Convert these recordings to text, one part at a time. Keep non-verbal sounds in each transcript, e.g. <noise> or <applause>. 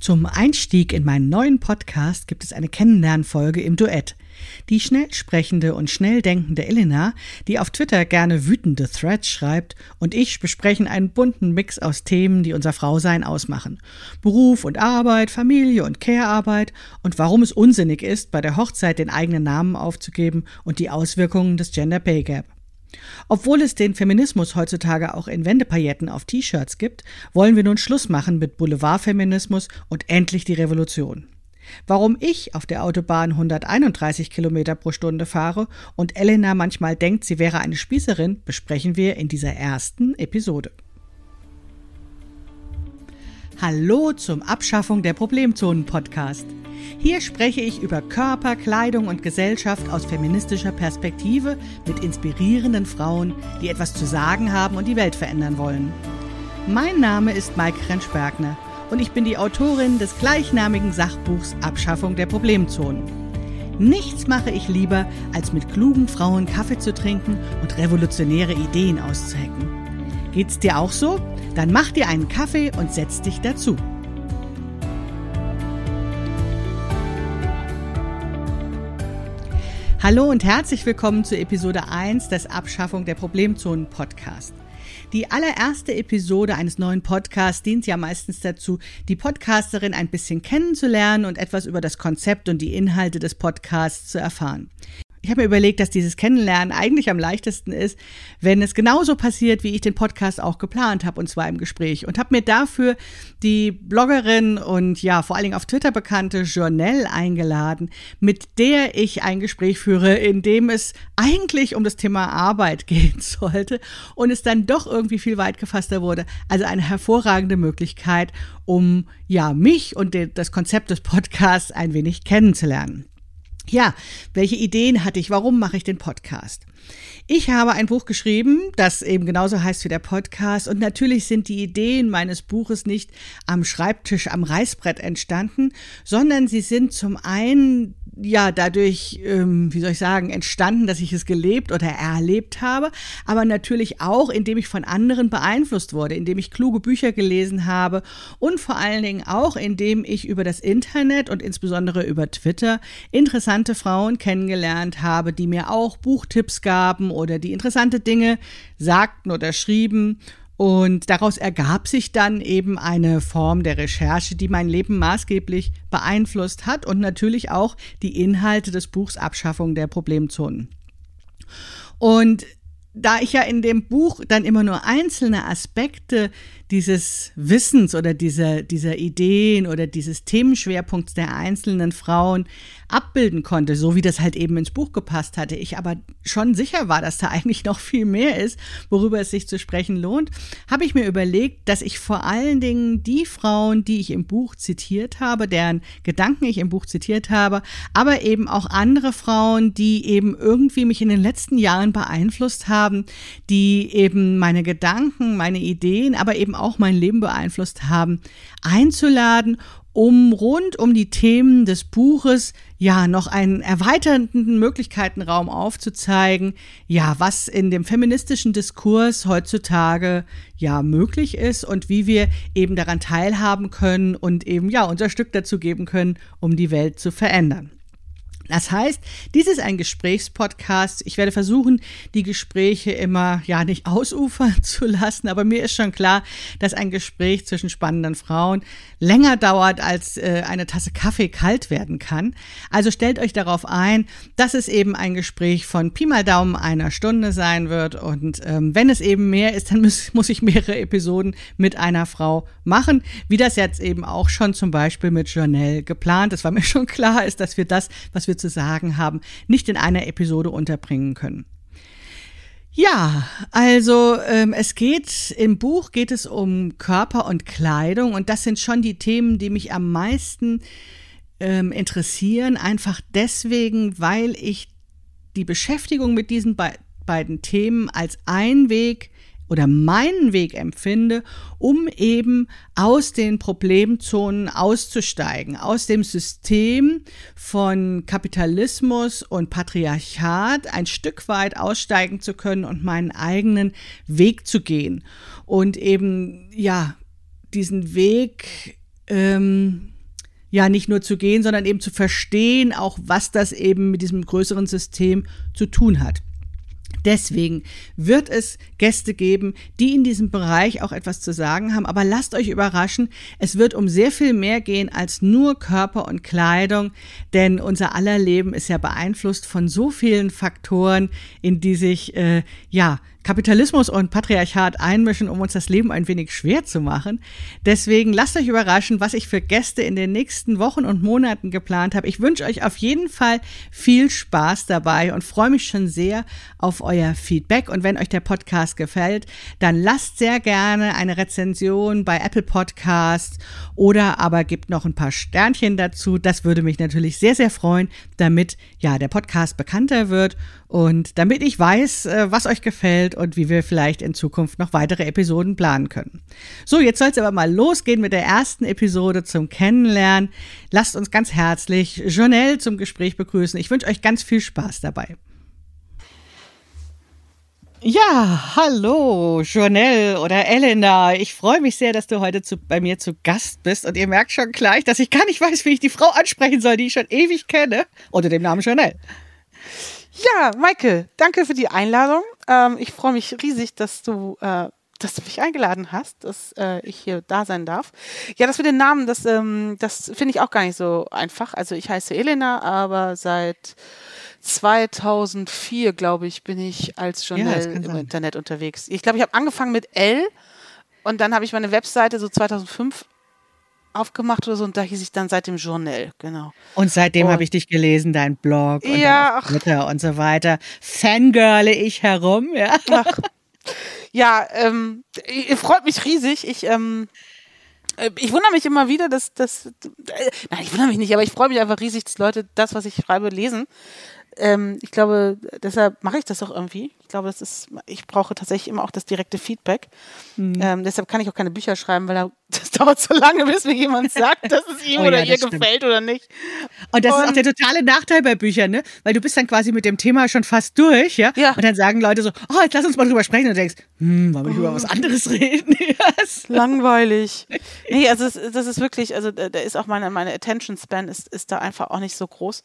Zum Einstieg in meinen neuen Podcast gibt es eine Kennenlernfolge im Duett. Die schnell sprechende und schnell denkende Elena, die auf Twitter gerne wütende Threads schreibt, und ich besprechen einen bunten Mix aus Themen, die unser Frausein ausmachen. Beruf und Arbeit, Familie und Care-Arbeit und warum es unsinnig ist, bei der Hochzeit den eigenen Namen aufzugeben und die Auswirkungen des Gender Pay Gap. Obwohl es den Feminismus heutzutage auch in Wendepailletten auf T-Shirts gibt, wollen wir nun Schluss machen mit Boulevardfeminismus und endlich die Revolution. Warum ich auf der Autobahn 131 Kilometer pro Stunde fahre und Elena manchmal denkt, sie wäre eine Spießerin, besprechen wir in dieser ersten Episode. Hallo zum Abschaffung der Problemzonen Podcast. Hier spreche ich über Körper, Kleidung und Gesellschaft aus feministischer Perspektive mit inspirierenden Frauen, die etwas zu sagen haben und die Welt verändern wollen. Mein Name ist Maike Rentsch-Bergner und ich bin die Autorin des gleichnamigen Sachbuchs Abschaffung der Problemzonen. Nichts mache ich lieber, als mit klugen Frauen Kaffee zu trinken und revolutionäre Ideen auszuhacken. Geht's dir auch so? Dann mach dir einen Kaffee und setz dich dazu. Hallo und herzlich willkommen zu Episode 1 des Abschaffung der Problemzonen Podcast. Die allererste Episode eines neuen Podcasts dient ja meistens dazu, die Podcasterin ein bisschen kennenzulernen und etwas über das Konzept und die Inhalte des Podcasts zu erfahren. Ich habe mir überlegt, dass dieses Kennenlernen eigentlich am leichtesten ist, wenn es genauso passiert, wie ich den Podcast auch geplant habe, und zwar im Gespräch. Und habe mir dafür die Bloggerin und ja, vor allen Dingen auf Twitter bekannte Journelle eingeladen, mit der ich ein Gespräch führe, in dem es eigentlich um das Thema Arbeit <laughs> gehen sollte und es dann doch irgendwie viel weit gefasster wurde. Also eine hervorragende Möglichkeit, um ja mich und das Konzept des Podcasts ein wenig kennenzulernen. Ja, welche Ideen hatte ich? Warum mache ich den Podcast? Ich habe ein Buch geschrieben, das eben genauso heißt wie der Podcast. Und natürlich sind die Ideen meines Buches nicht am Schreibtisch, am Reißbrett entstanden, sondern sie sind zum einen ja dadurch, ähm, wie soll ich sagen, entstanden, dass ich es gelebt oder erlebt habe, aber natürlich auch, indem ich von anderen beeinflusst wurde, indem ich kluge Bücher gelesen habe und vor allen Dingen auch, indem ich über das Internet und insbesondere über Twitter interessante Frauen kennengelernt habe, die mir auch Buchtipps gaben oder die interessante Dinge sagten oder schrieben und daraus ergab sich dann eben eine Form der Recherche, die mein Leben maßgeblich beeinflusst hat und natürlich auch die Inhalte des Buchs Abschaffung der Problemzonen. Und da ich ja in dem Buch dann immer nur einzelne Aspekte dieses Wissens oder dieser, dieser Ideen oder dieses Themenschwerpunkts der einzelnen Frauen abbilden konnte, so wie das halt eben ins Buch gepasst hatte. Ich aber schon sicher war, dass da <laughs> eigentlich noch viel mehr ist, worüber es sich zu sprechen lohnt, habe ich mir überlegt, dass ich vor allen Dingen die Frauen, die ich im Buch zitiert habe, deren Gedanken ich im Buch zitiert habe, aber eben auch andere Frauen, die eben irgendwie mich in den letzten Jahren beeinflusst haben, die eben meine Gedanken, meine Ideen, aber eben auch mein Leben beeinflusst haben, einzuladen um rund um die Themen des Buches ja noch einen erweiternden Möglichkeitenraum aufzuzeigen, ja, was in dem feministischen Diskurs heutzutage ja möglich ist und wie wir eben daran teilhaben können und eben ja unser Stück dazu geben können, um die Welt zu verändern. Das heißt, dies ist ein Gesprächspodcast. Ich werde versuchen, die Gespräche immer ja nicht ausufern <laughs> zu lassen, aber mir ist schon klar, dass ein Gespräch zwischen spannenden Frauen länger dauert, als äh, eine Tasse Kaffee kalt werden kann. Also stellt euch darauf ein, dass es eben ein Gespräch von Pi mal Daumen einer Stunde sein wird. Und ähm, wenn es eben mehr ist, dann muss, muss ich mehrere Episoden mit einer Frau machen, wie das jetzt eben auch schon zum Beispiel mit Journelle geplant ist, weil mir schon klar ist, dass wir das, was wir zu sagen haben, nicht in einer Episode unterbringen können. Ja, also ähm, es geht im Buch geht es um Körper und Kleidung und das sind schon die Themen, die mich am meisten ähm, interessieren, einfach deswegen, weil ich die Beschäftigung mit diesen be beiden Themen als Einweg oder meinen Weg empfinde, um eben aus den Problemzonen auszusteigen, aus dem System von Kapitalismus und Patriarchat ein Stück weit aussteigen zu können und meinen eigenen Weg zu gehen und eben ja diesen Weg ähm, ja nicht nur zu gehen, sondern eben zu verstehen, auch was das eben mit diesem größeren System zu tun hat. Deswegen wird es Gäste geben, die in diesem Bereich auch etwas zu sagen haben. Aber lasst euch überraschen, es wird um sehr viel mehr gehen als nur Körper und Kleidung, denn unser aller Leben ist ja beeinflusst von so vielen Faktoren, in die sich äh, ja Kapitalismus und Patriarchat einmischen, um uns das Leben ein wenig schwer zu machen. Deswegen lasst euch überraschen, was ich für Gäste in den nächsten Wochen und Monaten geplant habe. Ich wünsche euch auf jeden Fall viel Spaß dabei und freue mich schon sehr auf euer Feedback. Und wenn euch der Podcast gefällt, dann lasst sehr gerne eine Rezension bei Apple Podcasts oder aber gebt noch ein paar Sternchen dazu. Das würde mich natürlich sehr, sehr freuen, damit ja der Podcast bekannter wird und damit ich weiß, äh, was euch gefällt und wie wir vielleicht in Zukunft noch weitere Episoden planen können. So, jetzt soll es aber mal losgehen mit der ersten Episode zum Kennenlernen. Lasst uns ganz herzlich Jonelle zum Gespräch begrüßen. Ich wünsche euch ganz viel Spaß dabei. Ja, hallo, Jonelle oder Elena. Ich freue mich sehr, dass du heute zu, bei mir zu Gast bist. Und ihr merkt schon gleich, dass ich gar nicht weiß, wie ich die Frau ansprechen soll, die ich schon ewig kenne, unter dem Namen Jonelle. Ja, Michael, danke für die Einladung. Ähm, ich freue mich riesig, dass du, äh, dass du mich eingeladen hast, dass äh, ich hier da sein darf. Ja, das mit den Namen, das, ähm, das finde ich auch gar nicht so einfach. Also ich heiße Elena, aber seit 2004, glaube ich, bin ich als Journal ja, im Internet unterwegs. Ich glaube, ich habe angefangen mit L und dann habe ich meine Webseite so 2005 aufgemacht oder so und da hieß ich dann seit dem Journal, genau. Und seitdem habe ich dich gelesen, dein Blog und ja, Twitter und so weiter. Fangirle ich herum, ja. Ach, ja, ähm, freut mich riesig. Ich, ähm, äh, ich wundere mich immer wieder, dass, dass äh, nein, ich wundere mich nicht, aber ich freue mich einfach riesig, dass Leute das, was ich schreibe, lesen ähm, ich glaube, deshalb mache ich das auch irgendwie. Ich glaube, das ist, ich brauche tatsächlich immer auch das direkte Feedback. Mhm. Ähm, deshalb kann ich auch keine Bücher schreiben, weil <laughs> das dauert so lange, bis mir jemand sagt, dass es ihm <laughs> oh, oder ja, ihr stimmt. gefällt oder nicht. Und das Und, ist auch der totale Nachteil bei Büchern, ne? Weil du bist dann quasi mit dem Thema schon fast durch, ja? ja. Und dann sagen Leute so, oh, jetzt lass uns mal drüber sprechen. Und du denkst, hm, wollen wir oh. über was anderes reden? <laughs> yes. Langweilig. Nee, also es, das ist wirklich, also da ist auch meine, meine Attention Span ist, ist da einfach auch nicht so groß.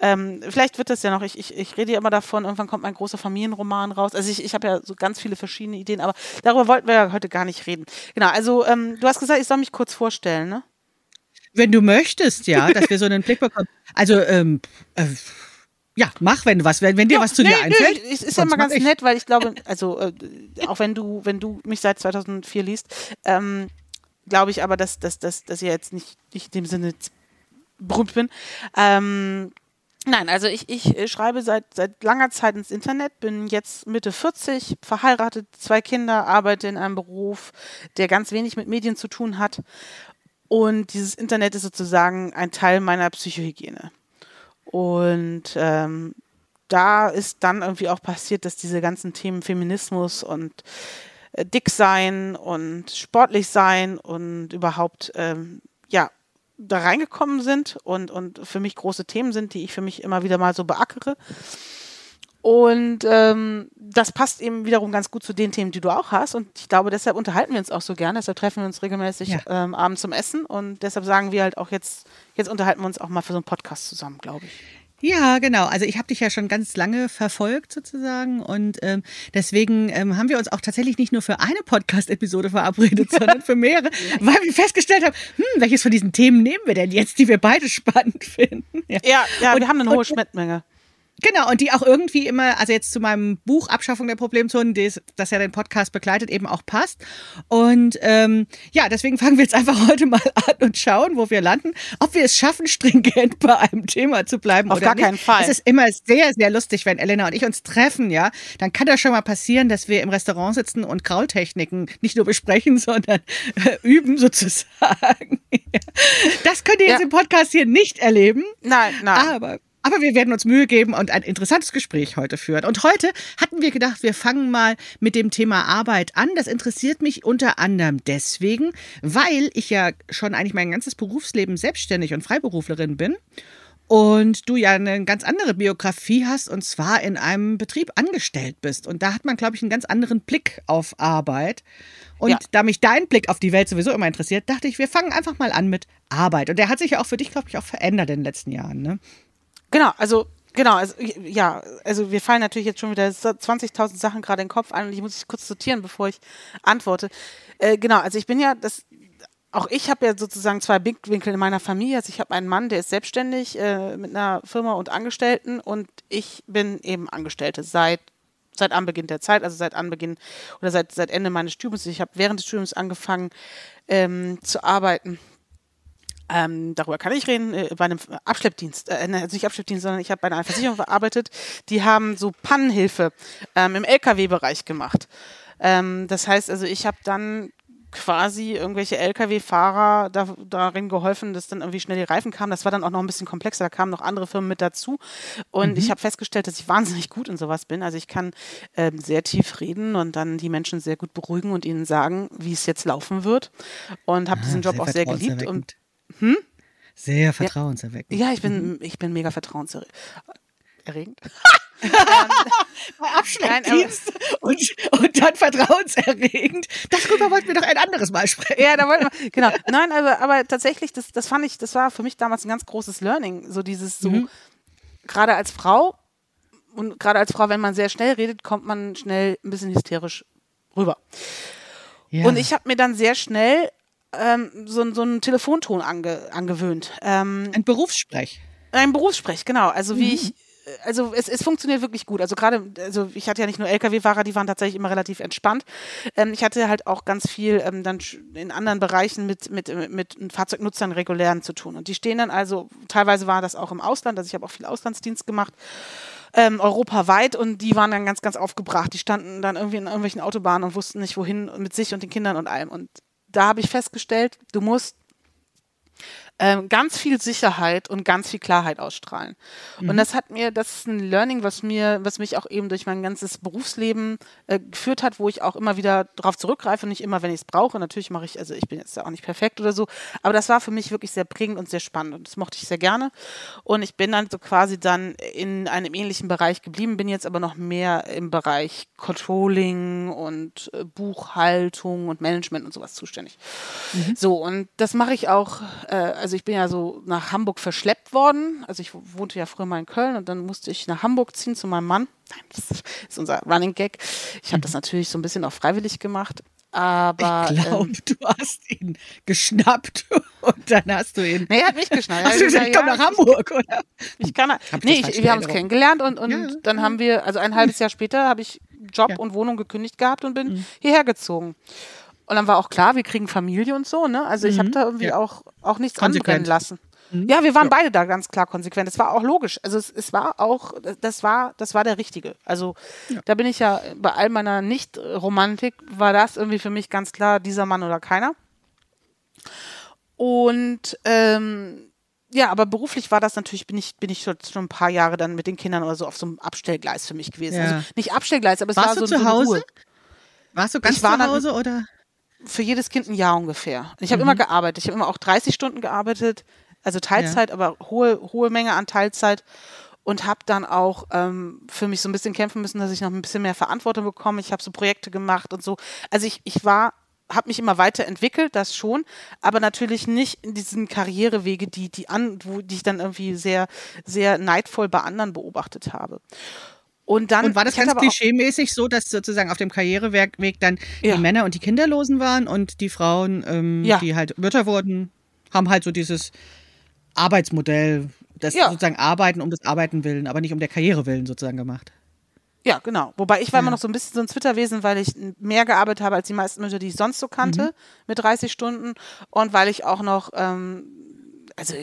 Ähm, vielleicht wird das ja noch, ich, ich, ich rede ja immer davon, irgendwann kommt mein großer Familienroman raus. Also ich, ich habe ja so ganz viele verschiedene Ideen, aber darüber wollten wir ja heute gar nicht reden. Genau, also ähm, du hast gesagt, ich soll mich kurz vorstellen, ne? Wenn du möchtest, ja, dass wir so einen Blick bekommen. <laughs> Also, ähm, äh, ja, mach, wenn du was, wenn, wenn dir ja, was zu nee, dir einfällt. Nee, ist, ist ja immer ganz ich. nett, weil ich glaube, also äh, auch wenn du, wenn du mich seit 2004 liest, ähm, glaube ich aber, dass, dass, dass, dass ich jetzt nicht, nicht in dem Sinne berühmt bin. Ähm, Nein, also ich, ich äh, schreibe seit, seit langer Zeit ins Internet, bin jetzt Mitte 40, verheiratet, zwei Kinder, arbeite in einem Beruf, der ganz wenig mit Medien zu tun hat. Und dieses Internet ist sozusagen ein Teil meiner Psychohygiene. Und ähm, da ist dann irgendwie auch passiert, dass diese ganzen Themen Feminismus und äh, dick sein und sportlich sein und überhaupt ähm, da reingekommen sind und, und für mich große Themen sind, die ich für mich immer wieder mal so beackere. Und ähm, das passt eben wiederum ganz gut zu den Themen, die du auch hast. Und ich glaube, deshalb unterhalten wir uns auch so gerne. Deshalb treffen wir uns regelmäßig ja. ähm, abends zum Essen. Und deshalb sagen wir halt auch jetzt, jetzt unterhalten wir uns auch mal für so einen Podcast zusammen, glaube ich. Ja, genau. Also ich habe dich ja schon ganz lange verfolgt sozusagen und ähm, deswegen ähm, haben wir uns auch tatsächlich nicht nur für eine Podcast-Episode verabredet, <laughs> sondern für mehrere, weil wir festgestellt haben, hm, welches von diesen Themen nehmen wir denn jetzt, die wir beide spannend <laughs> finden? Ja, ja, ja und, wir haben eine hohe Schnittmenge. Genau, und die auch irgendwie immer, also jetzt zu meinem Buch Abschaffung der Problemzonen, das, das ja den Podcast begleitet, eben auch passt. Und ähm, ja, deswegen fangen wir jetzt einfach heute mal an und schauen, wo wir landen, ob wir es schaffen, stringent bei einem Thema zu bleiben. Auf oder gar nicht. keinen Fall. Es ist immer sehr, sehr lustig, wenn Elena und ich uns treffen, ja. Dann kann das schon mal passieren, dass wir im Restaurant sitzen und Kraultechniken nicht nur besprechen, <laughs> sondern äh, üben sozusagen. <laughs> das könnt ihr ja. jetzt im Podcast hier nicht erleben. Nein, nein. Aber aber wir werden uns Mühe geben und ein interessantes Gespräch heute führen. Und heute hatten wir gedacht, wir fangen mal mit dem Thema Arbeit an. Das interessiert mich unter anderem deswegen, weil ich ja schon eigentlich mein ganzes Berufsleben selbstständig und Freiberuflerin bin und du ja eine ganz andere Biografie hast und zwar in einem Betrieb angestellt bist. Und da hat man, glaube ich, einen ganz anderen Blick auf Arbeit. Und ja. da mich dein Blick auf die Welt sowieso immer interessiert, dachte ich, wir fangen einfach mal an mit Arbeit. Und der hat sich ja auch für dich, glaube ich, auch verändert in den letzten Jahren, ne? Genau, also Genau, also ja, also wir fallen natürlich jetzt schon wieder 20.000 Sachen gerade in den Kopf an und ich muss mich kurz sortieren, bevor ich antworte. Äh, genau, also ich bin ja, das, auch ich habe ja sozusagen zwei Blickwinkel in meiner Familie. Also ich habe einen Mann, der ist selbstständig äh, mit einer Firma und Angestellten und ich bin eben Angestellte seit seit Anbeginn der Zeit, also seit Anbeginn oder seit, seit Ende meines Studiums. Ich habe während des Studiums angefangen ähm, zu arbeiten ähm, darüber kann ich reden, äh, bei einem Abschleppdienst, äh, also nicht Abschleppdienst, sondern ich habe bei einer Versicherung gearbeitet, die haben so Pannenhilfe ähm, im Lkw-Bereich gemacht. Ähm, das heißt also, ich habe dann quasi irgendwelche Lkw-Fahrer da, darin geholfen, dass dann irgendwie schnell die Reifen kamen. Das war dann auch noch ein bisschen komplexer, da kamen noch andere Firmen mit dazu. Und mhm. ich habe festgestellt, dass ich wahnsinnig gut in sowas bin. Also ich kann ähm, sehr tief reden und dann die Menschen sehr gut beruhigen und ihnen sagen, wie es jetzt laufen wird. Und habe ah, diesen Job auch sehr geliebt. Und hm? Sehr vertrauenserweckend. Ja, ich bin, mhm. ich bin mega vertrauenserregend. Bei <laughs> Abschleppdienst und, und dann vertrauenserregend. Darüber wollten wir doch ein anderes Mal sprechen. Ja, da wollten wir, genau. Nein, aber, aber tatsächlich, das, das fand ich, das war für mich damals ein ganz großes Learning. So dieses, so, mhm. gerade als Frau und gerade als Frau, wenn man sehr schnell redet, kommt man schnell ein bisschen hysterisch rüber. Ja. Und ich habe mir dann sehr schnell ähm, so, so einen Telefonton ange, angewöhnt. Ähm, ein Berufssprech. Ein Berufssprech, genau. Also wie mhm. ich also es, es funktioniert wirklich gut. Also gerade, also ich hatte ja nicht nur Lkw-Fahrer, die waren tatsächlich immer relativ entspannt. Ähm, ich hatte halt auch ganz viel ähm, dann in anderen Bereichen mit, mit, mit Fahrzeugnutzern regulären zu tun. Und die stehen dann also, teilweise war das auch im Ausland, also ich habe auch viel Auslandsdienst gemacht. Ähm, europaweit und die waren dann ganz, ganz aufgebracht. Die standen dann irgendwie in irgendwelchen Autobahnen und wussten nicht wohin mit sich und den Kindern und allem. Und da habe ich festgestellt, du musst ähm, ganz viel Sicherheit und ganz viel Klarheit ausstrahlen. Mhm. Und das hat mir, das ist ein Learning, was mir, was mich auch eben durch mein ganzes Berufsleben äh, geführt hat, wo ich auch immer wieder darauf zurückgreife, nicht immer, wenn ich es brauche. Natürlich mache ich, also ich bin jetzt ja auch nicht perfekt oder so, aber das war für mich wirklich sehr prägend und sehr spannend und das mochte ich sehr gerne. Und ich bin dann so quasi dann in einem ähnlichen Bereich geblieben, bin jetzt aber noch mehr im Bereich Controlling und äh, Buchhaltung und Management und sowas zuständig. Mhm. So, und das mache ich auch, äh, also ich bin ja so nach Hamburg verschleppt worden. Also ich wohnte ja früher mal in Köln und dann musste ich nach Hamburg ziehen zu meinem Mann. Nein, das ist unser Running Gag. Ich habe das mhm. natürlich so ein bisschen auch freiwillig gemacht. Aber. Ich glaube, ähm, du hast ihn geschnappt <laughs> und dann hast du ihn. Nee, er hat mich geschnappt. Hast du gesagt, ich komme nach Hamburg, oder? Ich kann. Nee, ich, wir haben uns kennengelernt und, und ja, dann haben wir, also ein halbes Jahr später, habe ich Job ja. und Wohnung gekündigt gehabt und bin mhm. hierher gezogen. Und dann war auch klar, wir kriegen Familie und so, ne? Also ich mhm. habe da irgendwie ja. auch, auch nichts Konsequent. anbrennen lassen. Mhm. Ja, wir waren ja. beide da ganz klar konsequent. Das war auch logisch. Also es, es war auch, das war, das war der Richtige. Also ja. da bin ich ja bei all meiner Nicht-Romantik war das irgendwie für mich ganz klar dieser Mann oder keiner. Und ähm, ja, aber beruflich war das natürlich, bin ich, bin ich schon, schon ein paar Jahre dann mit den Kindern oder so auf so einem Abstellgleis für mich gewesen. Also nicht Abstellgleis, aber es Warst war so, du zu Hause? Warst du ganz ich zu Hause oder? Für jedes Kind ein Jahr ungefähr. Ich habe mhm. immer gearbeitet. Ich habe immer auch 30 Stunden gearbeitet, also Teilzeit, ja. aber hohe, hohe Menge an Teilzeit und habe dann auch ähm, für mich so ein bisschen kämpfen müssen, dass ich noch ein bisschen mehr Verantwortung bekomme. Ich habe so Projekte gemacht und so. Also ich, ich war habe mich immer weiterentwickelt, das schon, aber natürlich nicht in diesen Karrierewege, die die an, wo die ich dann irgendwie sehr sehr neidvoll bei anderen beobachtet habe. Und dann. Und war das ganz klischeemäßig so, dass sozusagen auf dem Karriereweg dann ja. die Männer und die Kinderlosen waren und die Frauen, ähm, ja. die halt Mütter wurden, haben halt so dieses Arbeitsmodell, das ja. sozusagen Arbeiten um des Arbeiten willen, aber nicht um der Karriere willen sozusagen gemacht. Ja, genau. Wobei ich war immer noch so ein bisschen so ein Twitter-Wesen, weil ich mehr gearbeitet habe als die meisten Mütter, die ich sonst so kannte, mhm. mit 30 Stunden. Und weil ich auch noch ähm, also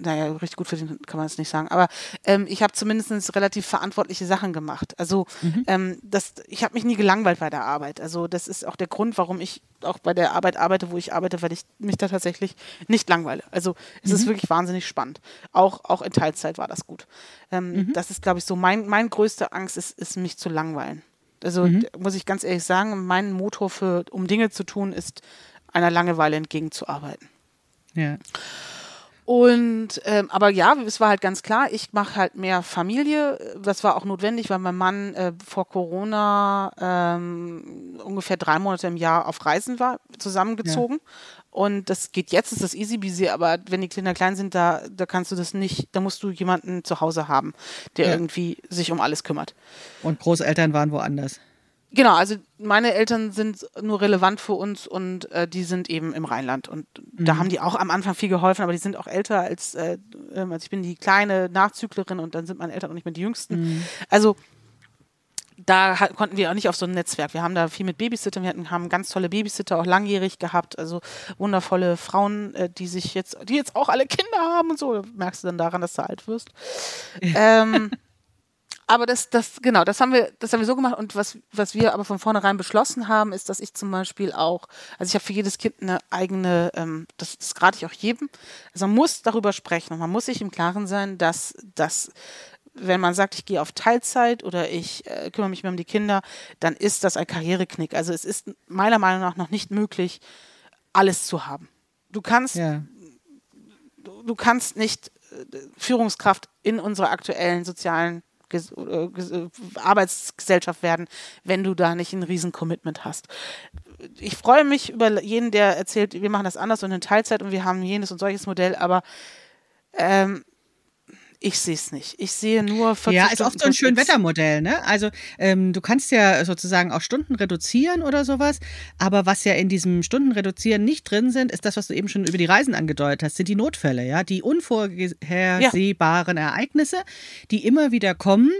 naja, richtig gut verdient kann man es nicht sagen, aber ähm, ich habe zumindest relativ verantwortliche Sachen gemacht. Also mhm. ähm, das, ich habe mich nie gelangweilt bei der Arbeit. Also das ist auch der Grund, warum ich auch bei der Arbeit arbeite, wo ich arbeite, weil ich mich da tatsächlich nicht langweile. Also es mhm. ist wirklich wahnsinnig spannend. Auch, auch in Teilzeit war das gut. Ähm, mhm. Das ist, glaube ich, so mein, mein größte Angst ist, ist mich zu langweilen. Also mhm. muss ich ganz ehrlich sagen, mein Motor für, um Dinge zu tun, ist einer Langeweile entgegenzuarbeiten. Ja. Und ähm, aber ja, es war halt ganz klar, ich mache halt mehr Familie. Das war auch notwendig, weil mein Mann äh, vor Corona ähm, ungefähr drei Monate im Jahr auf Reisen war, zusammengezogen. Ja. Und das geht jetzt, ist das easy busy, aber wenn die Kinder klein sind, da, da kannst du das nicht, da musst du jemanden zu Hause haben, der ja. irgendwie sich um alles kümmert. Und Großeltern waren woanders. Genau, also meine Eltern sind nur relevant für uns und äh, die sind eben im Rheinland. Und mhm. da haben die auch am Anfang viel geholfen, aber die sind auch älter als, äh, ähm, also ich bin die kleine Nachzüglerin und dann sind meine Eltern auch nicht mehr die jüngsten. Mhm. Also da konnten wir auch nicht auf so ein Netzwerk. Wir haben da viel mit Babysittern, wir hatten, haben ganz tolle Babysitter, auch langjährig gehabt, also wundervolle Frauen, äh, die sich jetzt, die jetzt auch alle Kinder haben und so. Merkst du dann daran, dass du alt wirst. <laughs> ähm, aber das, das, genau, das haben wir, das haben wir so gemacht. Und was, was wir aber von vornherein beschlossen haben, ist, dass ich zum Beispiel auch, also ich habe für jedes Kind eine eigene, ähm, das, das rate ich auch jedem. Also man muss darüber sprechen und man muss sich im Klaren sein, dass, dass wenn man sagt, ich gehe auf Teilzeit oder ich äh, kümmere mich mehr um die Kinder, dann ist das ein Karriereknick. Also es ist meiner Meinung nach noch nicht möglich, alles zu haben. Du kannst, ja. du, du kannst nicht äh, Führungskraft in unserer aktuellen sozialen äh, Arbeitsgesellschaft werden, wenn du da nicht ein Riesen-Commitment hast. Ich freue mich über jeden, der erzählt, wir machen das anders und in Teilzeit und wir haben jenes und solches Modell, aber ähm, ich sehe es nicht. Ich sehe nur 40 Ja, ist oft so ein schön Wettermodell, ne? Also ähm, du kannst ja sozusagen auch Stunden reduzieren oder sowas, aber was ja in diesem Stundenreduzieren nicht drin sind, ist das, was du eben schon über die Reisen angedeutet hast, sind die Notfälle, ja, die unvorhersehbaren ja. Ereignisse, die immer wieder kommen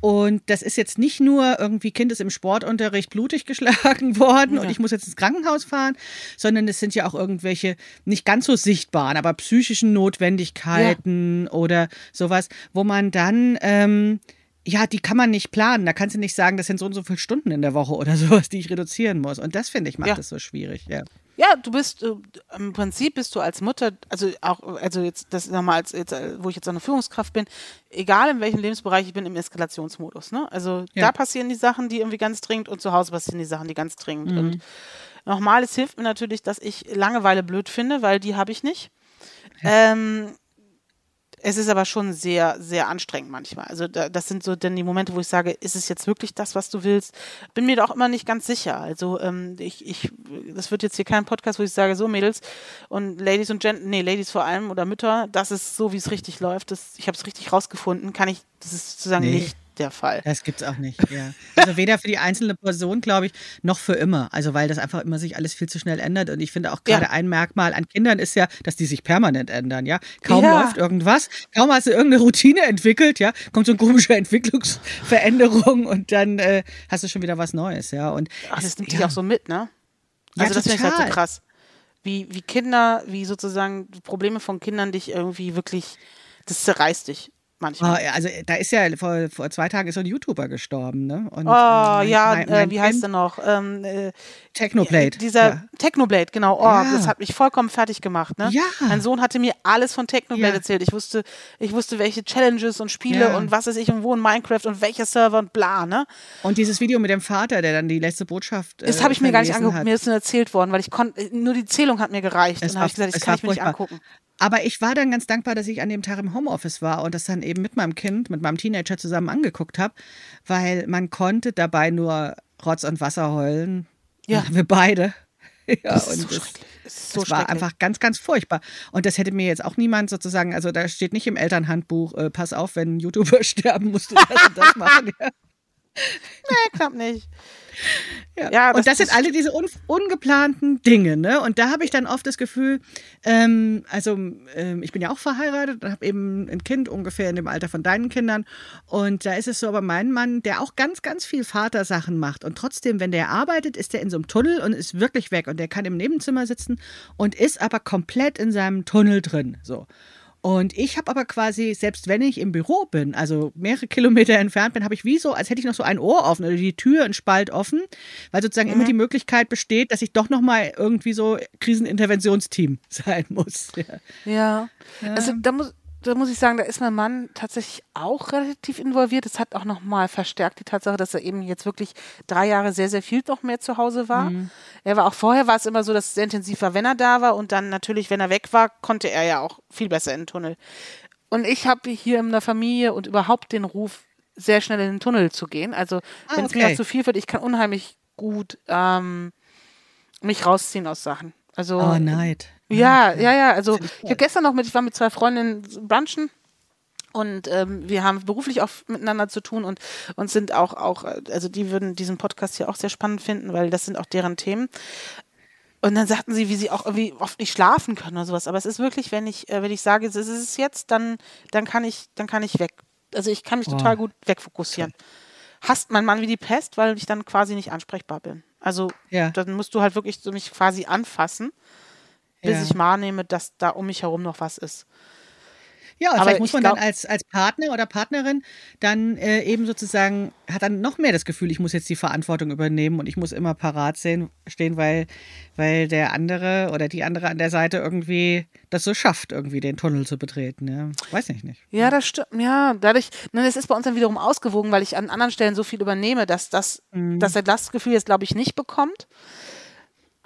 und das ist jetzt nicht nur irgendwie Kind ist im Sportunterricht blutig geschlagen <laughs> worden ja. und ich muss jetzt ins Krankenhaus fahren, sondern es sind ja auch irgendwelche nicht ganz so sichtbaren, aber psychischen Notwendigkeiten ja. oder so sowas, wo man dann, ähm, ja, die kann man nicht planen. Da kannst du nicht sagen, das sind so und so viele Stunden in der Woche oder <laughs> sowas, die ich reduzieren muss. Und das finde ich macht es ja. so schwierig, ja. Ja, du bist äh, im Prinzip bist du als Mutter, also auch, also jetzt das nochmal als jetzt, äh, wo ich jetzt eine Führungskraft bin, egal in welchem Lebensbereich ich bin, im Eskalationsmodus. Ne? Also ja. da passieren die Sachen, die irgendwie ganz dringend und zu Hause passieren die Sachen, die ganz dringend. Mhm. Und nochmal, es hilft mir natürlich, dass ich Langeweile blöd finde, weil die habe ich nicht. Ja. Ähm, es ist aber schon sehr, sehr anstrengend manchmal. Also da, das sind so dann die Momente, wo ich sage, ist es jetzt wirklich das, was du willst? Bin mir da auch immer nicht ganz sicher. Also ähm, ich, ich, das wird jetzt hier kein Podcast, wo ich sage, so Mädels und Ladies und Gent, nee, Ladies vor allem oder Mütter, das ist so, wie es richtig läuft. Das, ich habe es richtig rausgefunden, kann ich, das ist sozusagen nee. nicht der Fall. Das gibt es auch nicht, ja. Also weder für die einzelne Person, glaube ich, noch für immer. Also weil das einfach immer sich alles viel zu schnell ändert. Und ich finde auch gerade ja. ein Merkmal an Kindern ist ja, dass die sich permanent ändern, ja. Kaum ja. läuft irgendwas, kaum hast du irgendeine Routine entwickelt, ja, kommt so eine komische Entwicklungsveränderung und dann äh, hast du schon wieder was Neues, ja. Und Ach, das nimmt ja. dich auch so mit, ne? Also das finde ich halt so krass. Wie, wie Kinder, wie sozusagen Probleme von Kindern dich irgendwie wirklich, das zerreißt dich manchmal. Oh, also da ist ja vor, vor zwei Tagen ist so ein YouTuber gestorben, ne? Und, oh äh, ja, mein, mein äh, wie heißt der noch? Ähm, äh, Technoblade. Dieser ja. Technoblade, genau. Oh, ja. das hat mich vollkommen fertig gemacht. Ne? Ja. Mein Sohn hatte mir alles von Technoblade ja. erzählt. Ich wusste, ich wusste, welche Challenges und Spiele und was ist ich und wo in Minecraft und welcher Server und bla, ne? Und dieses Video mit dem Vater, der dann die letzte Botschaft. Äh, das habe ich mir gar nicht angeguckt. Hat. Mir ist nur erzählt worden, weil ich konnte, nur die Zählung hat mir gereicht. Es und habe ich gesagt, das kann ich mir nicht angucken. Aber ich war dann ganz dankbar, dass ich an dem Tag im Homeoffice war und das dann eben mit meinem Kind, mit meinem Teenager zusammen angeguckt habe, weil man konnte dabei nur Rotz und Wasser heulen. Ja. <laughs> Wir beide. <laughs> ja, das und so das, das, so war einfach ganz, ganz furchtbar. Und das hätte mir jetzt auch niemand sozusagen, also da steht nicht im Elternhandbuch, äh, pass auf, wenn ein YouTuber <laughs> sterben, musst du das und das machen. Ja. Nee, klappt nicht. Ja. ja das und das sind alle diese un ungeplanten Dinge, ne? Und da habe ich dann oft das Gefühl, ähm, also ähm, ich bin ja auch verheiratet und habe eben ein Kind ungefähr in dem Alter von deinen Kindern. Und da ist es so, aber mein Mann, der auch ganz, ganz viel Vatersachen macht und trotzdem, wenn der arbeitet, ist der in so einem Tunnel und ist wirklich weg und der kann im Nebenzimmer sitzen und ist aber komplett in seinem Tunnel drin. So. Und ich habe aber quasi, selbst wenn ich im Büro bin, also mehrere Kilometer entfernt bin, habe ich wie so, als hätte ich noch so ein Ohr offen oder die Tür, ein Spalt offen, weil sozusagen mhm. immer die Möglichkeit besteht, dass ich doch nochmal irgendwie so Kriseninterventionsteam <laughs> sein muss. Ja. ja. ja. Also da muss, da muss ich sagen, da ist mein Mann tatsächlich auch relativ involviert. Das hat auch nochmal verstärkt die Tatsache, dass er eben jetzt wirklich drei Jahre sehr, sehr viel noch mehr zu Hause war. Mhm. Er war auch vorher war es immer so, dass es sehr intensiv war, wenn er da war und dann natürlich, wenn er weg war, konnte er ja auch viel besser in den Tunnel. Und ich habe hier in der Familie und überhaupt den Ruf, sehr schnell in den Tunnel zu gehen. Also ah, wenn es okay. mir zu viel wird, ich kann unheimlich gut ähm, mich rausziehen aus Sachen. Also, oh, Neid. Ja, ja, ja. Also ich habe gestern noch mit, ich war mit zwei Freundinnen brunchen und ähm, wir haben beruflich auch miteinander zu tun und, und sind auch, auch, also die würden diesen Podcast hier auch sehr spannend finden, weil das sind auch deren Themen. Und dann sagten sie, wie sie auch irgendwie oft nicht schlafen können oder sowas. Aber es ist wirklich, wenn ich, äh, wenn ich sage, es ist es jetzt, dann, dann kann ich, dann kann ich weg. Also ich kann mich oh. total gut wegfokussieren. Hasst mein Mann wie die Pest, weil ich dann quasi nicht ansprechbar bin. Also ja. dann musst du halt wirklich so mich quasi anfassen bis ja. ich wahrnehme, dass da um mich herum noch was ist. Ja, und Aber vielleicht muss man glaub, dann als, als Partner oder Partnerin dann äh, eben sozusagen, hat dann noch mehr das Gefühl, ich muss jetzt die Verantwortung übernehmen und ich muss immer parat sehen, stehen, weil, weil der andere oder die andere an der Seite irgendwie das so schafft, irgendwie den Tunnel zu betreten. Ja. Weiß ich nicht. Ja, das stimmt. Ja, dadurch, ne, das ist bei uns dann wiederum ausgewogen, weil ich an anderen Stellen so viel übernehme, dass, das, mhm. dass er das Gefühl jetzt, glaube ich, nicht bekommt.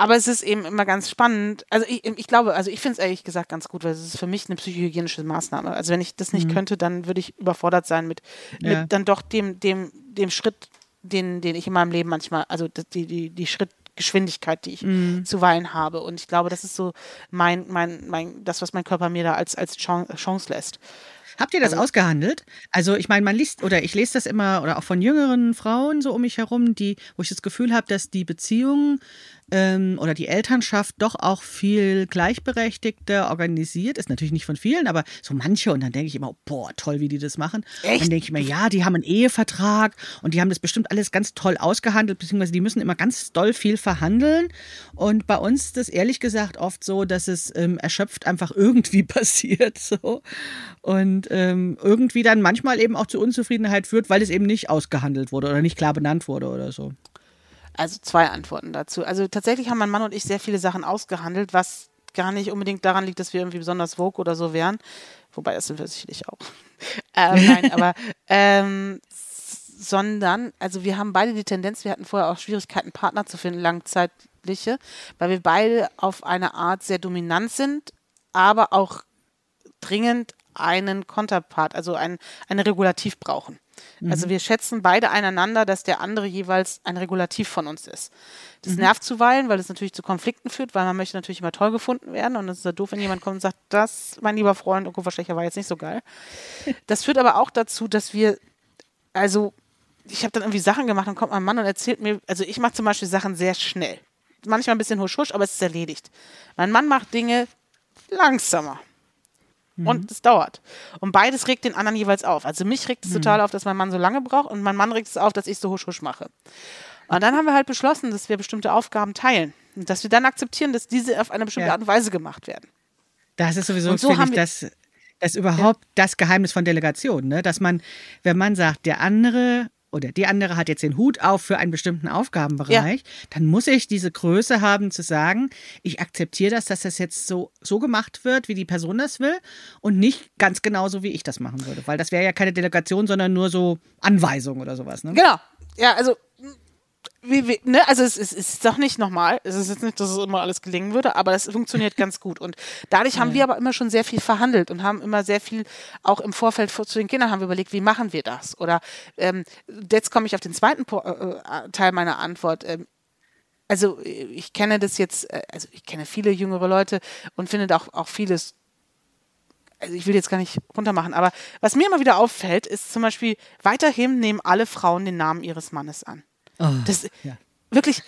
Aber es ist eben immer ganz spannend. Also ich, ich glaube, also ich finde es ehrlich gesagt ganz gut, weil es ist für mich eine psychohygienische Maßnahme. Also wenn ich das nicht mhm. könnte, dann würde ich überfordert sein mit, ja. mit dann doch dem, dem, dem Schritt, den, den ich in meinem Leben manchmal, also die, die, die Schrittgeschwindigkeit, die ich mhm. zuweilen habe. Und ich glaube, das ist so mein, mein, mein, das, was mein Körper mir da als, als Chance lässt. Habt ihr das also, ausgehandelt? Also ich meine, man liest oder ich lese das immer oder auch von jüngeren Frauen so um mich herum, die, wo ich das Gefühl habe, dass die Beziehungen ähm, oder die Elternschaft doch auch viel gleichberechtigter organisiert ist. Natürlich nicht von vielen, aber so manche. Und dann denke ich immer, boah, toll, wie die das machen. Echt? Dann denke ich mir, ja, die haben einen Ehevertrag und die haben das bestimmt alles ganz toll ausgehandelt, beziehungsweise die müssen immer ganz doll viel verhandeln. Und bei uns ist es ehrlich gesagt oft so, dass es ähm, erschöpft einfach irgendwie <laughs> passiert. So. Und ähm, irgendwie dann manchmal eben auch zu Unzufriedenheit führt, weil es eben nicht ausgehandelt wurde oder nicht klar benannt wurde oder so. Also zwei Antworten dazu. Also tatsächlich haben mein Mann und ich sehr viele Sachen ausgehandelt, was gar nicht unbedingt daran liegt, dass wir irgendwie besonders vogue oder so wären. Wobei das sind wir sicherlich auch. <laughs> ähm, nein, aber ähm, sondern, also wir haben beide die Tendenz, wir hatten vorher auch Schwierigkeiten, Partner zu finden, langzeitliche, weil wir beide auf eine Art sehr dominant sind, aber auch dringend einen Konterpart, also ein, ein Regulativ brauchen. Mhm. Also wir schätzen beide einander, dass der andere jeweils ein Regulativ von uns ist. Das mhm. nervt zuweilen, weil es natürlich zu Konflikten führt, weil man möchte natürlich immer toll gefunden werden und es ist ja doof, wenn jemand kommt und sagt, das, mein lieber Freund, oh, Kupferstecher war jetzt nicht so geil. <laughs> Das führt aber auch dazu, dass wir, also ich habe dann irgendwie Sachen gemacht und kommt mein Mann und erzählt mir, also ich mache zum Beispiel Sachen sehr schnell. Manchmal ein bisschen husch husch, aber es ist erledigt. Mein Mann macht Dinge langsamer. Mhm. Und es dauert. Und beides regt den anderen jeweils auf. Also mich regt es mhm. total auf, dass mein Mann so lange braucht und mein Mann regt es auf, dass ich so husch husch mache. Und dann haben wir halt beschlossen, dass wir bestimmte Aufgaben teilen. Und dass wir dann akzeptieren, dass diese auf eine bestimmte ja. Art und Weise gemacht werden. Das ist sowieso, so finde ich, das, das überhaupt ja. das Geheimnis von Delegation, ne? Dass man, wenn man sagt, der andere oder die andere hat jetzt den Hut auf für einen bestimmten Aufgabenbereich, ja. dann muss ich diese Größe haben zu sagen, ich akzeptiere das, dass das jetzt so, so gemacht wird, wie die Person das will und nicht ganz genauso, wie ich das machen würde. Weil das wäre ja keine Delegation, sondern nur so Anweisung oder sowas. Ne? Genau. Ja, also wie, wie, ne? Also es, es, ist doch nicht nochmal. Es ist jetzt nicht, dass es immer alles gelingen würde, aber es funktioniert ganz gut. Und dadurch haben ja. wir aber immer schon sehr viel verhandelt und haben immer sehr viel, auch im Vorfeld zu den Kindern haben wir überlegt, wie machen wir das? Oder ähm, jetzt komme ich auf den zweiten po äh, äh, Teil meiner Antwort. Ähm, also ich kenne das jetzt, äh, also ich kenne viele jüngere Leute und finde auch, auch vieles also ich will jetzt gar nicht runtermachen, aber was mir immer wieder auffällt, ist zum Beispiel, weiterhin nehmen alle Frauen den Namen ihres Mannes an. Oh, das ja. wirklich.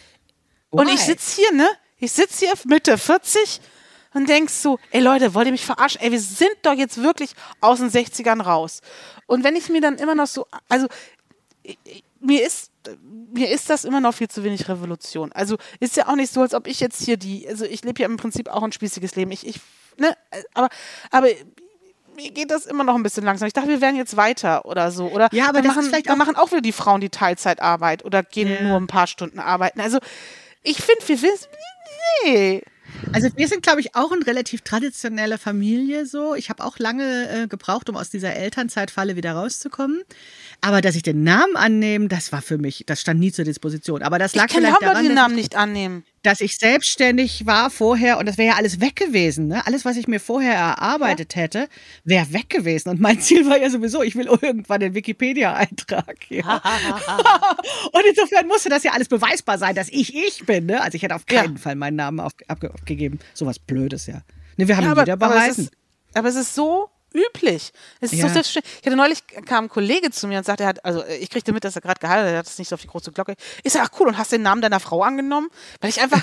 Why? Und ich sitze hier, ne? Ich sitze hier Mitte 40 und denkst so, ey Leute, wollt ihr mich verarschen? Ey, wir sind doch jetzt wirklich aus den 60ern raus. Und wenn ich mir dann immer noch so, also mir ist mir ist das immer noch viel zu wenig Revolution. Also ist ja auch nicht so, als ob ich jetzt hier die, also ich lebe ja im Prinzip auch ein spießiges Leben. Ich, ich, ne, aber, aber mir geht das immer noch ein bisschen langsam. Ich dachte, wir wären jetzt weiter oder so. Oder ja, aber dann, machen, dann machen auch wieder die Frauen die Teilzeitarbeit oder gehen ja. nur ein paar Stunden arbeiten. Also ich finde, wir wissen, nee. Also wir sind, glaube ich, auch eine relativ traditionelle Familie so. Ich habe auch lange äh, gebraucht, um aus dieser Elternzeitfalle wieder rauszukommen. Aber dass ich den Namen annehme, das war für mich, das stand nie zur Disposition. Aber das lag ich kann vielleicht daran, den Namen nicht annehmen. dass ich selbstständig war vorher und das wäre ja alles weg gewesen. Ne? Alles, was ich mir vorher erarbeitet hätte, wäre weg gewesen. Und mein <laughs> Ziel war ja sowieso, ich will irgendwann den Wikipedia-Eintrag. Ja. <laughs> und insofern musste das ja alles beweisbar sein, dass ich ich bin. Ne? Also ich hätte auf keinen Ja. Fall meinen Namen auf, abgegeben. Sowas Blödes, ja. Ne, wir haben Ja, ihn aber, wieder aber, es behalten. ist, aber es ist so üblich. Es ist Ja. so selbstverständlich. Ich hatte neulich kam ein Kollege zu mir und sagte, er hat, also ich kriegte mit, dass er gerade geheiratet hat, er hat es nicht so auf die große Glocke. Ich sage, ach cool, und hast den Namen deiner Frau angenommen? Weil ich einfach.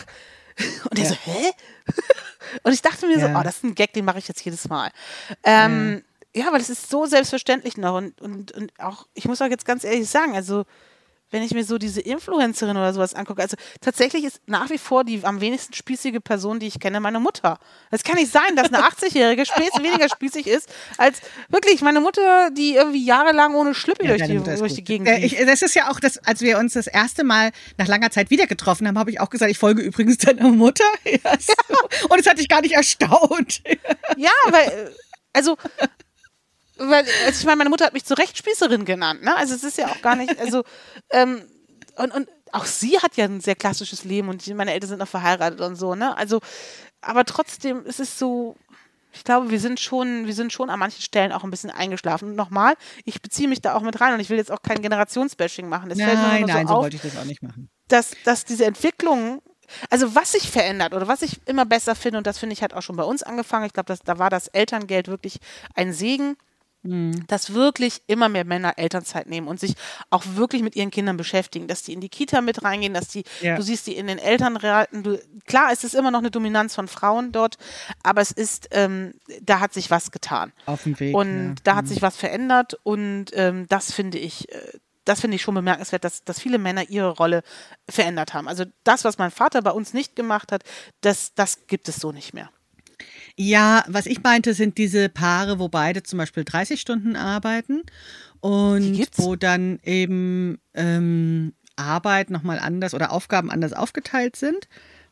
<laughs> Und er so, hä? <laughs> Und ich dachte mir so, Ja. oh, das ist ein Gag, den mache ich jetzt jedes Mal. Ähm, ja, weil es ist so selbstverständlich noch. Und, und, und auch, ich muss auch jetzt ganz ehrlich sagen, also wenn ich mir so diese Influencerin oder sowas angucke, also tatsächlich ist nach wie vor die am wenigsten spießige Person, die ich kenne, meine Mutter. Es kann nicht sein, dass eine 80-Jährige spieß, <laughs> weniger spießig ist als wirklich meine Mutter, die irgendwie jahrelang ohne Schlüppi durch, deine die, durch die Gegend Äh, ich, Das ist ja auch das, als wir uns das erste Mal nach langer Zeit wieder getroffen haben, habe ich auch gesagt, ich folge übrigens deiner Mutter. <laughs> Ja, so. <laughs> Und es hat dich gar nicht erstaunt. Ja, weil, äh, also, weil, also ich meine, meine Mutter hat mich zu Recht Spießerin genannt, ne? Also es ist ja auch gar nicht, also, ähm, und, und auch sie hat ja ein sehr klassisches Leben und meine Eltern sind noch verheiratet und so, ne? Also, aber trotzdem ist es so, ich glaube, wir sind schon, wir sind schon an manchen Stellen auch ein bisschen eingeschlafen. Und nochmal, ich beziehe mich da auch mit rein und ich will jetzt auch kein Generationsbashing machen. Es fällt mir Nein, nein, so so auf, wollte ich das auch nicht machen. dass, dass diese Entwicklung, also was sich verändert oder was ich immer besser finde, und das finde ich hat auch schon bei uns angefangen, ich glaube, da war das Elterngeld wirklich ein Segen, Mhm. dass wirklich immer mehr Männer Elternzeit nehmen und sich auch wirklich mit ihren Kindern beschäftigen, dass die in die Kita mit reingehen, dass die, Ja. du siehst die in den Elternräten, du, klar, es ist immer noch eine Dominanz von Frauen dort, aber es ist, ähm, da hat sich was getan. Auf dem Weg. Und ja. da hat sich was verändert und ähm, das finde ich, äh, das finde ich schon bemerkenswert, dass, dass viele Männer ihre Rolle verändert haben. Also das, was mein Vater bei uns nicht gemacht hat, das, das gibt es so nicht mehr. Ja, was ich meinte, sind diese Paare, wo beide zum Beispiel 30 Stunden arbeiten und wo dann eben ähm, Arbeit nochmal anders oder Aufgaben anders aufgeteilt sind.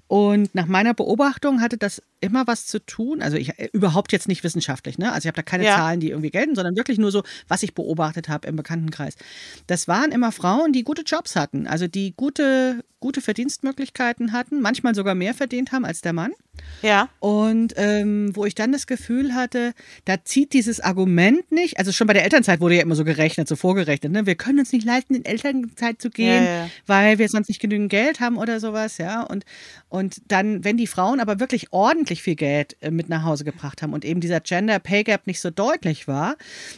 Und nach meiner Beobachtung hatte das immer was zu tun, also ich äh, überhaupt jetzt nicht wissenschaftlich, ne? Also ich habe da keine Ja. Zahlen, die irgendwie gelten, sondern wirklich nur so, was ich beobachtet habe im Bekanntenkreis. Das waren immer Frauen, die gute Jobs hatten, also die gute, gute Verdienstmöglichkeiten hatten, manchmal sogar mehr verdient haben als der Mann. Ja. Und ähm, wo ich dann das Gefühl hatte, da zieht dieses Argument nicht, also schon bei der Elternzeit wurde ja immer so gerechnet, so vorgerechnet, ne? wir können uns nicht leisten, in Elternzeit zu gehen, Ja, ja. weil wir sonst nicht genügend Geld haben oder sowas, ja. Und, und dann, wenn die Frauen aber wirklich ordentlich viel Geld äh, mit nach Hause gebracht haben und eben dieser Gender Pay Gap nicht so deutlich war,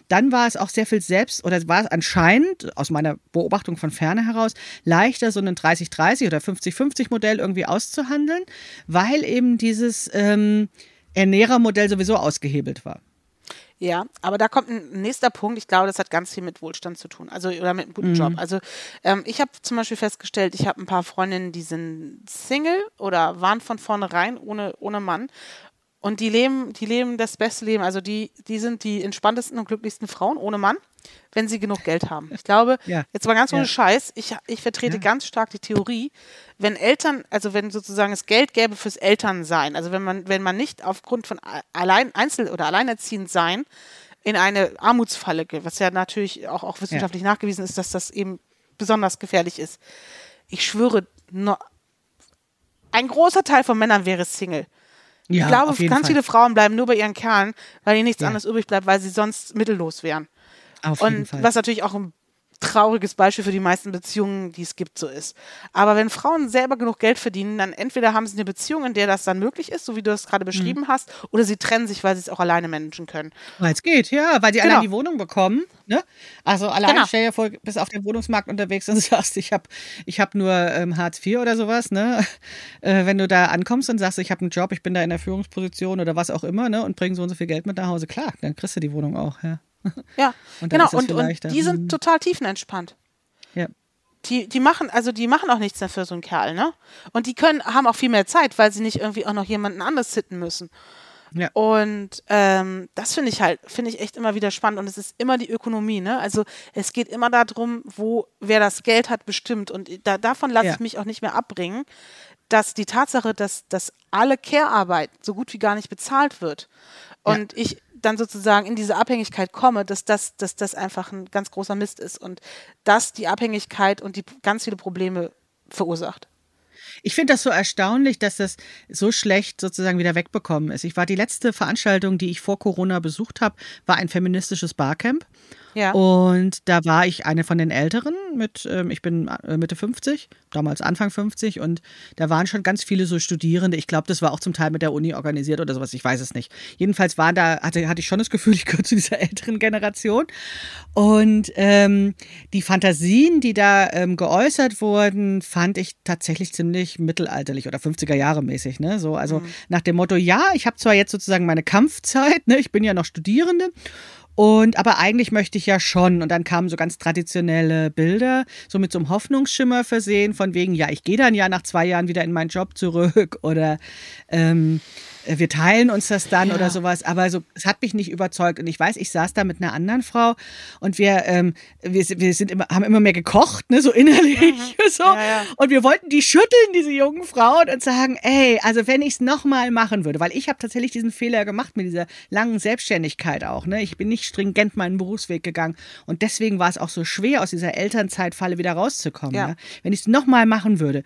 dann war es auch sehr viel selbst, oder war es anscheinend, aus meiner Beobachtung von ferne heraus, leichter, so einen 30-30 oder 50-50 Modell irgendwie auszuhandeln, weil eben dieses ähm, Ernährermodell sowieso ausgehebelt war. Ja, aber da kommt ein nächster Punkt. Ich glaube, das hat ganz viel mit Wohlstand zu tun, also oder mit einem Mhm. guten Job. Also ähm, ich habe zum Beispiel festgestellt, ich habe ein paar Freundinnen, die sind Single oder waren von vornherein ohne ohne Mann und die leben, die leben das beste Leben. Also die, die sind die entspanntesten und glücklichsten Frauen ohne Mann, wenn sie genug Geld haben. Ich glaube, <laughs> Ja. jetzt mal ganz ohne Ja. Scheiß, ich, ich vertrete Ja. ganz stark die Theorie, wenn Eltern, also wenn sozusagen es Geld gäbe fürs Elternsein, also wenn man, wenn man nicht aufgrund von allein Einzel- oder alleinerziehend sein in eine Armutsfalle geht, was ja natürlich auch, auch wissenschaftlich nachgewiesen ist, dass das eben besonders gefährlich ist. Ich schwöre, nur ein großer Teil von Männern wäre Single. Ja, ich glaube, ganz Fall. viele Frauen bleiben nur bei ihren Kerlen, weil ihnen nichts Ja. anderes übrig bleibt, weil sie sonst mittellos wären. Auf jeden Und was natürlich auch ein trauriges Beispiel für die meisten Beziehungen, die es gibt, so ist. Aber wenn Frauen selber genug Geld verdienen, dann entweder haben sie eine Beziehung, in der das dann möglich ist, so wie du das Mhm. gerade beschrieben hast, oder sie trennen sich, weil sie es auch alleine managen können. Weil es geht, ja, weil sie Genau. allein die Wohnung bekommen. Ne? Also allein Genau. stell dir vor, bist auf dem Wohnungsmarkt unterwegs und <laughs> sagst, ich habe ich hab nur ähm, Hartz IV oder sowas. Ne? <laughs> Äh, wenn du da ankommst und sagst, ich habe einen Job, ich bin da in der Führungsposition oder was auch immer ne? und bring so und so viel Geld mit nach Hause, klar, dann kriegst du die Wohnung auch. Ja, Ja, <laughs> Und genau. Und, und die sind Mhm. total tiefenentspannt. ja. Die, die machen, also die machen auch nichts mehr für so einen Kerl, ne? Und die können, haben auch viel mehr Zeit, weil sie nicht irgendwie auch noch jemanden anders sitten müssen. Ja. Und ähm, das finde ich halt, finde ich echt immer wieder spannend. Und es ist immer die Ökonomie, ne? Also es geht immer darum, wo wer das Geld hat, bestimmt. Und da, davon lasse Ja. ich mich auch nicht mehr abbringen. dass die Tatsache, dass, dass alle Care-Arbeit so gut wie gar nicht bezahlt wird und ja. ich dann sozusagen in diese Abhängigkeit komme, dass das, dass das einfach ein ganz großer Mist ist und dass die Abhängigkeit und die ganz viele Probleme verursacht. Ich finde das so erstaunlich, dass das so schlecht sozusagen wieder wegbekommen ist. Ich war die letzte Veranstaltung, die ich vor Corona besucht habe, war ein feministisches Barcamp. Ja. Und da war ich eine von den Älteren mit, ähm, ich bin äh, Mitte 50, damals Anfang 50 und da waren schon ganz viele so Studierende. Ich glaube, das war auch zum Teil mit der Uni organisiert oder sowas, ich weiß es nicht. Jedenfalls war da, hatte, hatte ich schon das Gefühl, <laughs> ich gehöre zu dieser älteren Generation. Und ähm, die Fantasien, die da ähm, geäußert wurden, fand ich tatsächlich ziemlich mittelalterlich oder 50er Jahre mäßig. Ne? So, also mhm. nach dem Motto, ja, ich habe zwar jetzt sozusagen meine Kampfzeit, ne? ich bin ja noch Studierende und aber eigentlich möchte ich ja schon. Und dann kamen so ganz traditionelle Bilder, so mit so einem Hoffnungsschimmer versehen, von wegen, ja, ich gehe dann ja nach zwei Jahren wieder in meinen Job zurück <laughs> oder ähm, äh, wir teilen uns das dann ja. oder sowas. Aber so, es hat mich nicht überzeugt. Und ich weiß, ich saß da mit einer anderen Frau und wir, ähm, wir, wir sind immer, haben immer mehr gekocht, ne, so innerlich. Mhm. <laughs> So. Ja, ja. Und wir wollten die schütteln, diese jungen Frauen, und sagen, ey, also wenn ich es nochmal machen würde, weil ich habe tatsächlich diesen Fehler gemacht mit dieser langen Selbstständigkeit auch. Ne? Ich bin nicht stringent meinen Berufsweg gegangen. Und deswegen war es auch so schwer, aus dieser Elternzeitfalle wieder rauszukommen. Ja. Ne? Wenn ich es nochmal machen würde,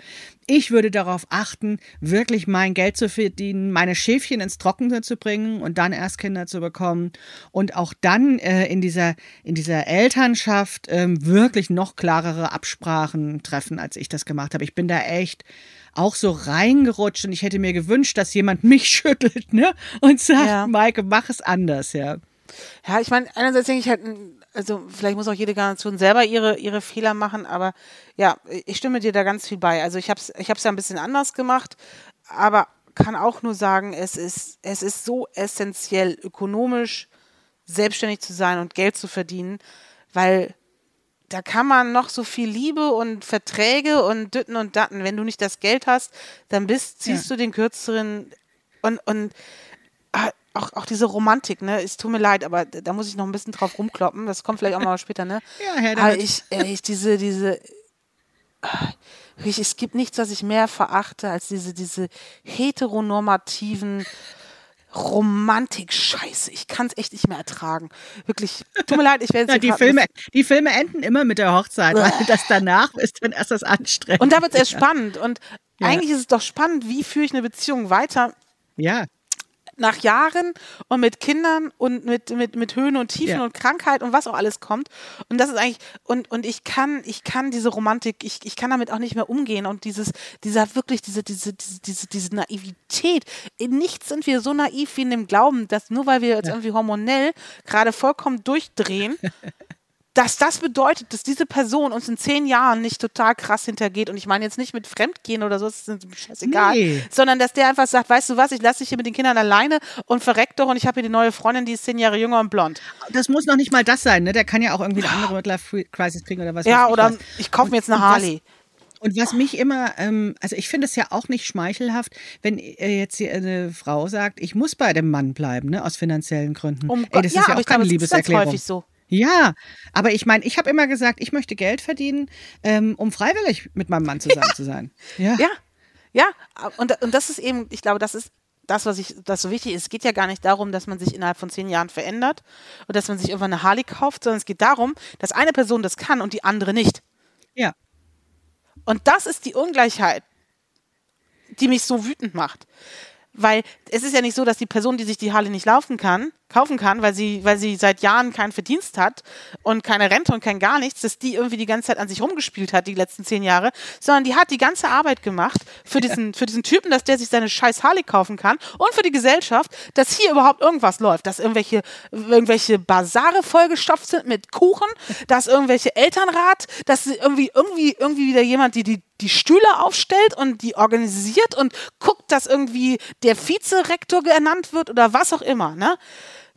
ich würde darauf achten, wirklich mein Geld zu verdienen, meine Schäfchen ins Trockene zu bringen und dann erst Kinder zu bekommen und auch dann äh, in dieser in dieser Elternschaft äh, wirklich noch klarere Absprachen treffen, als ich das gemacht habe. Ich bin da echt auch so reingerutscht und ich hätte mir gewünscht, dass jemand <laughs> mich schüttelt, ne? Und sagt, ja. Maike, mach es anders, ja. Ja, ich meine, einerseits denke ich halt, also vielleicht muss auch jede Generation selber ihre, ihre Fehler machen, aber ja, ich stimme dir da ganz viel bei. Also ich habe es ich hab's ja ein bisschen anders gemacht, aber kann auch nur sagen, es ist, es ist so essentiell, ökonomisch selbstständig zu sein und Geld zu verdienen, weil da kann man noch so viel Liebe und Verträge und Dütten und Datten. Wenn du nicht das Geld hast, dann bist, ziehst ja. du den kürzeren und, und auch, auch diese Romantik, ne? Es tut mir leid, aber da muss ich noch ein bisschen drauf rumkloppen. Das kommt vielleicht auch mal <laughs> später, ne? ja, Herr aber ich, ich, diese, diese, ich, es gibt nichts, was ich mehr verachte als diese, diese heteronormativen Romantik-Scheiße. Ich kann es echt nicht mehr ertragen. Wirklich, tut mir leid, ich werde ja, die Filme, die Filme enden immer mit der Hochzeit, weil <laughs> das danach ist dann erst das anstrengend. Und da wird es erst spannend. Und ja. eigentlich ist es doch spannend, wie führe ich eine Beziehung weiter. Ja nach Jahren und mit Kindern und mit, mit, mit Höhen und Tiefen ja. und Krankheit und was auch alles kommt. Und das ist eigentlich, und, und ich kann, ich kann diese Romantik, ich, ich kann damit auch nicht mehr umgehen. Und dieses, dieser wirklich, diese, diese, diese, diese, diese Naivität. In nichts sind wir so naiv wie in dem Glauben, dass nur weil wir jetzt ja. irgendwie hormonell gerade vollkommen durchdrehen, <laughs> dass das bedeutet, dass diese Person uns in zehn Jahren nicht total krass hintergeht. Und ich meine jetzt nicht mit Fremdgehen oder so, das ist mir scheißegal. Nee. Sondern dass der einfach sagt, weißt du was, ich lasse dich hier mit den Kindern alleine und verreckt doch und ich habe hier die neue Freundin, die ist zehn Jahre jünger und blond. Das muss noch nicht mal das sein, ne? Der kann ja auch irgendwie eine andere Midlife-Crisis kriegen oder was. Ja, oder was. ich kaufe mir jetzt eine Harley. Und was mich immer, ähm, also ich finde es ja auch nicht schmeichelhaft, wenn äh, jetzt hier eine Frau sagt, ich muss bei dem Mann bleiben, ne, aus finanziellen Gründen. Um Ey, das ja, ist ja auch keine glaube, Liebeserklärung. Das ist häufig so. Ja, aber ich meine, ich habe immer gesagt, ich möchte Geld verdienen, ähm, um freiwillig mit meinem Mann zusammen ja. zu sein. Ja, ja, ja. Und, und das ist eben, ich glaube, das ist das, was ich, das so wichtig ist. Es geht ja gar nicht darum, dass man sich innerhalb von zehn Jahren verändert oder dass man sich irgendwann eine Harley kauft, sondern es geht darum, dass eine Person das kann und die andere nicht. Ja. Und das ist die Ungleichheit, die mich so wütend macht. Weil es ist ja nicht so, dass die Person, die sich die Harley nicht laufen kann, kaufen kann, weil sie, weil sie seit Jahren keinen Verdienst hat und keine Rente und kein gar nichts, dass die irgendwie die ganze Zeit an sich rumgespielt hat, die letzten zehn Jahre, sondern die hat die ganze Arbeit gemacht für diesen, für diesen Typen, dass der sich seine scheiß Harley kaufen kann und für die Gesellschaft, dass hier überhaupt irgendwas läuft, dass irgendwelche, irgendwelche Basare vollgestopft sind mit Kuchen, <laughs> dass irgendwelche Elternrat, dass irgendwie, irgendwie, irgendwie wieder jemand, die die die Stühle aufstellt und die organisiert und guckt, dass irgendwie der Vizerektor ernannt wird oder was auch immer, ne?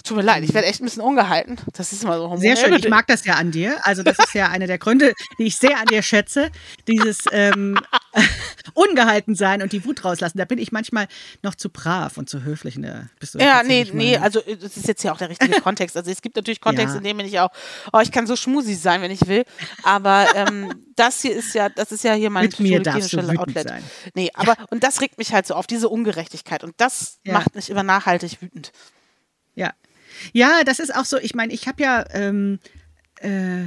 Tut mir leid, ich werde echt ein bisschen ungehalten. Das ist immer so hormonell. Sehr schön, ich mag das ja an dir. Also das ist ja einer der Gründe, die ich sehr an dir schätze. Dieses ähm, <laughs> ungehalten sein und die Wut rauslassen. Da bin ich manchmal noch zu brav und zu höflich. Ne? Bist du ja, nee, nee, also äh, das ist jetzt ja auch der richtige <laughs> Kontext. Also es gibt natürlich Kontexte, ja. in denen bin ich auch, oh, ich kann so schmusig sein, wenn ich will. Aber ähm, das hier ist ja, das ist ja hier mein psychologisches Outlet. Sein. Nee, aber und das regt mich halt so auf, diese Ungerechtigkeit. Und das ja. macht mich immer nachhaltig wütend. Ja. Ja, das ist auch so, ich meine, ich habe ja ähm, äh,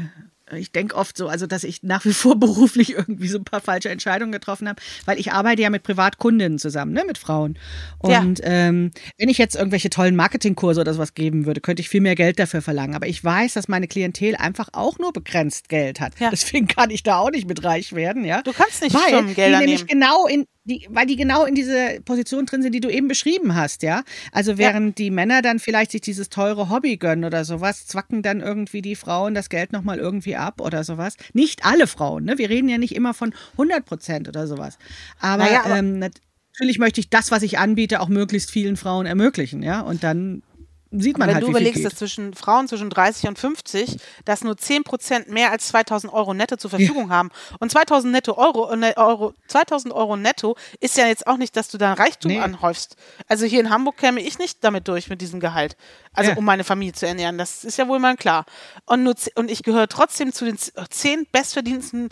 ich denke oft so, also dass ich nach wie vor <laughs> beruflich irgendwie so ein paar falsche Entscheidungen getroffen habe, weil ich arbeite ja mit Privatkundinnen zusammen, ne, mit Frauen. Und ja. ähm, wenn ich jetzt irgendwelche tollen Marketingkurse oder sowas geben würde, könnte ich viel mehr Geld dafür verlangen. Aber ich weiß, dass meine Klientel einfach auch nur begrenzt Geld hat. Ja. Deswegen kann ich da auch nicht mit reich werden, ja. Du kannst nicht weil Geld die nämlich genau in die, weil die genau in diese Position drin sind, die du eben beschrieben hast, ja. Also während ja. die Männer dann vielleicht sich dieses teure Hobby gönnen oder sowas, zwacken dann irgendwie die Frauen das Geld nochmal irgendwie ab oder sowas. Nicht alle Frauen, ne? Wir reden ja nicht immer von 100 Prozent oder sowas. Aber, naja, aber ähm, natürlich möchte ich das, was ich anbiete, auch möglichst vielen Frauen ermöglichen, ja. Und dann sieht man wenn halt, du überlegst, dass zwischen Frauen zwischen 30 und 50, dass nur 10 Prozent mehr als 2000 Euro netto zur Verfügung ja. haben. Und 2000 netto Euro, äh, Euro, 2000 Euro netto ist ja jetzt auch nicht, dass du da Reichtum nee. anhäufst. Also hier in Hamburg käme ich nicht damit durch mit diesem Gehalt. Also ja. um meine Familie zu ernähren. Das ist ja wohl mal klar. Und, nur, und ich gehöre trotzdem zu den 10 bestverdiensten,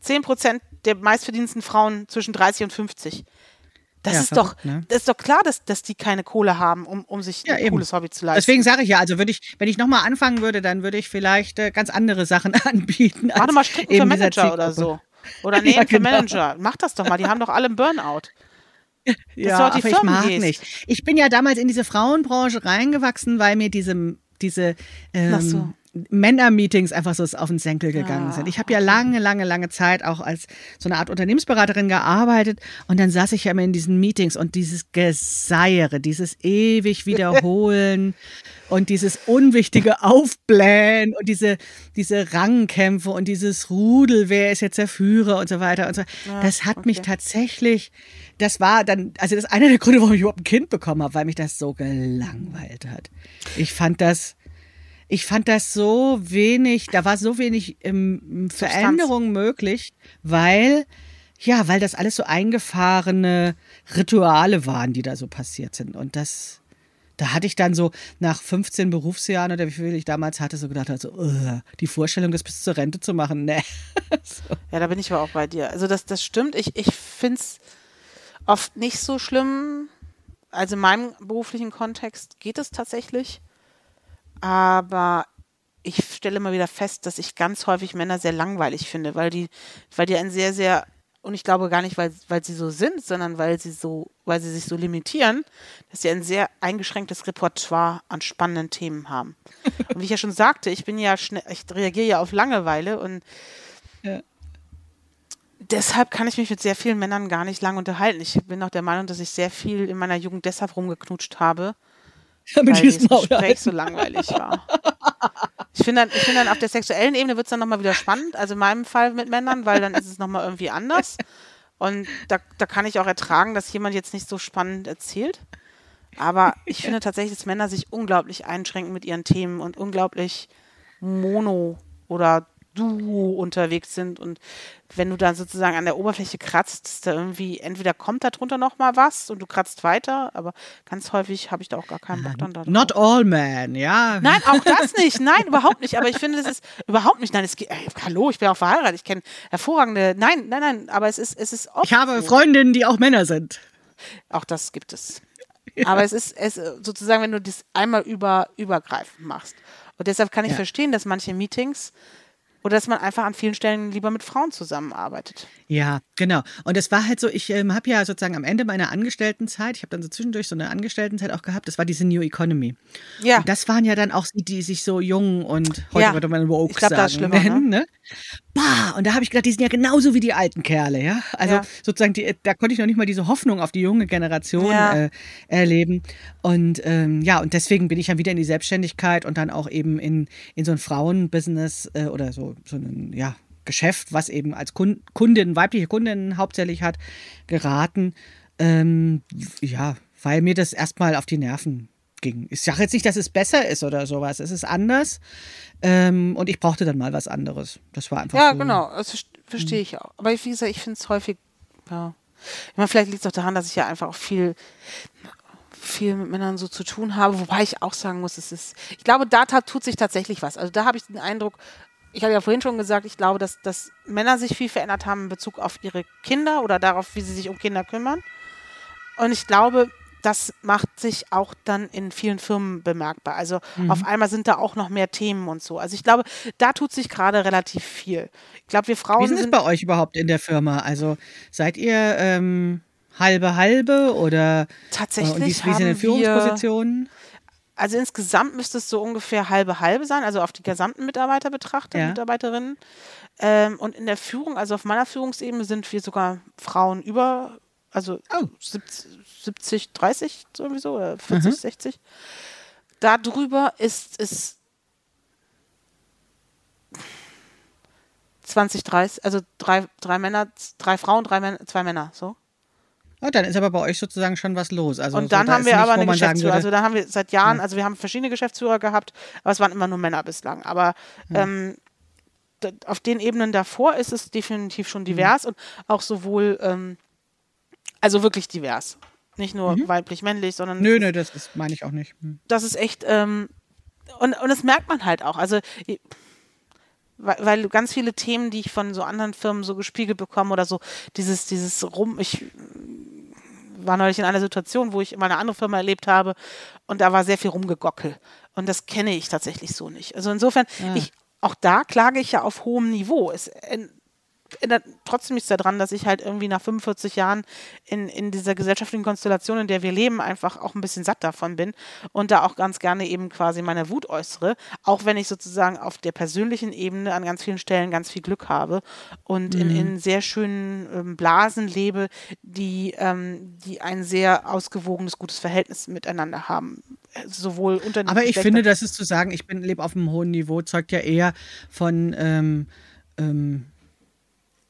10 Prozent der meistverdiensten Frauen zwischen 30 und 50. Das ja, ist doch, ne? das ist doch klar, dass, dass die keine Kohle haben, um, um sich ja, ein eben. cooles Hobby zu leisten. Deswegen sage ich ja, also würde ich, wenn ich nochmal anfangen würde, dann würde ich vielleicht äh, ganz andere Sachen <laughs> anbieten. Warte mal Stricken für Manager oder so. Oder nee, <laughs> ja, für genau. Manager. Mach das doch mal, die haben doch alle einen Burnout. <laughs> Das ja, aber ich mag gehst. nicht. Ich bin ja damals in diese Frauenbranche reingewachsen, weil mir diese, diese ähm, so. Männermeetings einfach so auf den Senkel gegangen ah, sind. Ich habe ja lange, lange, lange Zeit auch als so eine Art Unternehmensberaterin gearbeitet und dann saß ich ja immer in diesen Meetings und dieses Geseiere, dieses ewig Wiederholen <laughs> und dieses unwichtige Aufblähen und diese, diese Rangkämpfe und dieses Rudel, wer ist jetzt der Führer und so weiter und so. Ja, das hat okay. mich tatsächlich, das war dann, also das ist einer der Gründe, warum ich überhaupt ein Kind bekommen habe, weil mich das so gelangweilt hat. Ich fand das ich fand das so wenig, da war so wenig ähm, Veränderung möglich, weil, ja, weil das alles so eingefahrene Rituale waren, die da so passiert sind. Und das, da hatte ich dann so nach 15 Berufsjahren oder wie viel ich damals hatte, so gedacht, also, uh, die Vorstellung, das bis zur Rente zu machen, ne. <laughs> so. Ja, da bin ich aber auch bei dir. Also das, das stimmt. Ich, ich finde es oft nicht so schlimm. Also in meinem beruflichen Kontext geht es tatsächlich. Aber ich stelle immer wieder fest, dass ich ganz häufig Männer sehr langweilig finde, weil die, weil die ein sehr, sehr, und ich glaube gar nicht, weil, weil sie so sind, sondern weil sie so, weil sie sich so limitieren, dass sie ein sehr eingeschränktes Repertoire an spannenden Themen haben. <laughs> und wie ich ja schon sagte, ich bin ja schnell, ich reagiere ja auf Langeweile und ja. deshalb kann ich mich mit sehr vielen Männern gar nicht lang unterhalten. Ich bin auch der Meinung, dass ich sehr viel in meiner Jugend deshalb rumgeknutscht habe, <laughs> Damit weil dieses Gespräch so langweilig war. Ich finde dann, find dann auf der sexuellen Ebene wird es dann nochmal wieder spannend, also in meinem Fall mit Männern, weil dann ist es nochmal irgendwie anders. Und da, da kann ich auch ertragen, dass jemand jetzt nicht so spannend erzählt. Aber ich finde tatsächlich, dass Männer sich unglaublich einschränken mit ihren Themen und unglaublich mono oder Duo unterwegs sind und wenn du dann sozusagen an der Oberfläche kratzt, ist da irgendwie, entweder kommt da drunter noch mal was und du kratzt weiter, aber ganz häufig habe ich da auch gar keinen Bock dann da. Not all men, ja. Nein, auch das nicht, nein, überhaupt nicht, aber ich finde, das ist überhaupt nicht, nein, es geht, ey, hallo, ich bin auch verheiratet, ich kenne hervorragende, nein, nein, nein, aber es ist, es ist oft Ich habe. Freundinnen, die auch Männer sind. Auch das gibt es. Ja. Aber es ist, es sozusagen, wenn du das einmal über, übergreifend machst. Und deshalb kann ich ja. verstehen, dass manche Meetings oder dass man einfach an vielen Stellen lieber mit Frauen zusammenarbeitet. Ja, genau. Und es war halt so, ich ähm, habe ja sozusagen am Ende meiner Angestelltenzeit, ich habe dann so zwischendurch so eine Angestelltenzeit auch gehabt, das war diese New Economy. Ja. Und das waren ja dann auch die, die sich so jung und heute ja. würde man woke ich glaub, sagen. Das ist schlimmer, <laughs> nennen, ne? Bah, und da habe ich gedacht, die sind ja genauso wie die alten Kerle, ja. Also ja. sozusagen, die, da konnte ich noch nicht mal diese Hoffnung auf die junge Generation ja. äh, erleben. Und ähm, ja, und deswegen bin ich dann wieder in die Selbstständigkeit und dann auch eben in, in so ein Frauenbusiness äh, oder so, so ein, ja, Geschäft, was eben als Kundin, weibliche Kundin hauptsächlich hat, geraten. Ähm, ja, weil mir das erstmal auf die Nerven ging. Ich sage jetzt nicht, dass es besser ist oder sowas. Es ist anders. Ähm, und ich brauchte dann mal was anderes. Das war einfach Ja, so. genau. Das verstehe ich auch. Aber wie gesagt, ich finde es häufig, ja. Ich meine, vielleicht liegt es auch daran, dass ich ja einfach auch viel, viel mit Männern so zu tun habe, wobei ich auch sagen muss, es ist, ich glaube, da tut sich tatsächlich was. Also da habe ich den Eindruck, ich habe ja vorhin schon gesagt, ich glaube, dass, dass Männer sich viel verändert haben in Bezug auf ihre Kinder oder darauf, wie sie sich um Kinder kümmern. Und ich glaube, das macht sich auch dann in vielen Firmen bemerkbar. Also mhm. auf einmal sind da auch noch mehr Themen und so. Also ich glaube, da tut sich gerade relativ viel. Ich glaube, wir Frauen. Wie ist es bei euch überhaupt in der Firma? Also seid ihr ähm, halbe halbe oder tatsächlich äh, wie, wie sind denn Führungspositionen? Also insgesamt müsste es so ungefähr halbe halbe sein, also auf die gesamten Mitarbeiter betrachtet, ja. Mitarbeiterinnen. Ähm, und in der Führung, also auf meiner Führungsebene sind wir sogar Frauen über, also oh. 70, 70, 30 sowieso, oder 40, mhm. 60. Darüber ist es 20, 30, also drei, drei Männer, drei Frauen, drei Männer, zwei Männer, so. Ja, dann ist aber bei euch sozusagen schon was los. Also und dann so, haben wir nicht, aber eine Geschäftsführer. Also da haben wir seit Jahren, ja. also wir haben verschiedene Geschäftsführer gehabt, aber es waren immer nur Männer bislang. Aber ja. ähm, auf den Ebenen davor ist es definitiv schon divers mhm. und auch sowohl, ähm, also wirklich divers. Nicht nur mhm. weiblich-männlich, sondern. Nö, nö, das ist, meine ich auch nicht. Mhm. Das ist echt, ähm, und, und das merkt man halt auch. Also, weil, weil ganz viele Themen, die ich von so anderen Firmen so gespiegelt bekomme oder so, dieses, dieses Rum, ich war neulich in einer Situation, wo ich mal eine andere Firma erlebt habe und da war sehr viel Rumgegockel. Und das kenne ich tatsächlich so nicht. Also insofern, ja. ich, auch da klage ich ja auf hohem Niveau. Es, trotzdem nichts daran, dass ich halt irgendwie nach 45 Jahren in, in dieser gesellschaftlichen Konstellation, in der wir leben, einfach auch ein bisschen satt davon bin und da auch ganz gerne eben quasi meine Wut äußere, auch wenn ich sozusagen auf der persönlichen Ebene an ganz vielen Stellen ganz viel Glück habe und mhm. in, in sehr schönen ähm, Blasen lebe, die, ähm, die ein sehr ausgewogenes, gutes Verhältnis miteinander haben. Sowohl unter Aber ich finde, das ist zu sagen, ich bin lebe auf einem hohen Niveau, zeugt ja eher von ähm, ähm,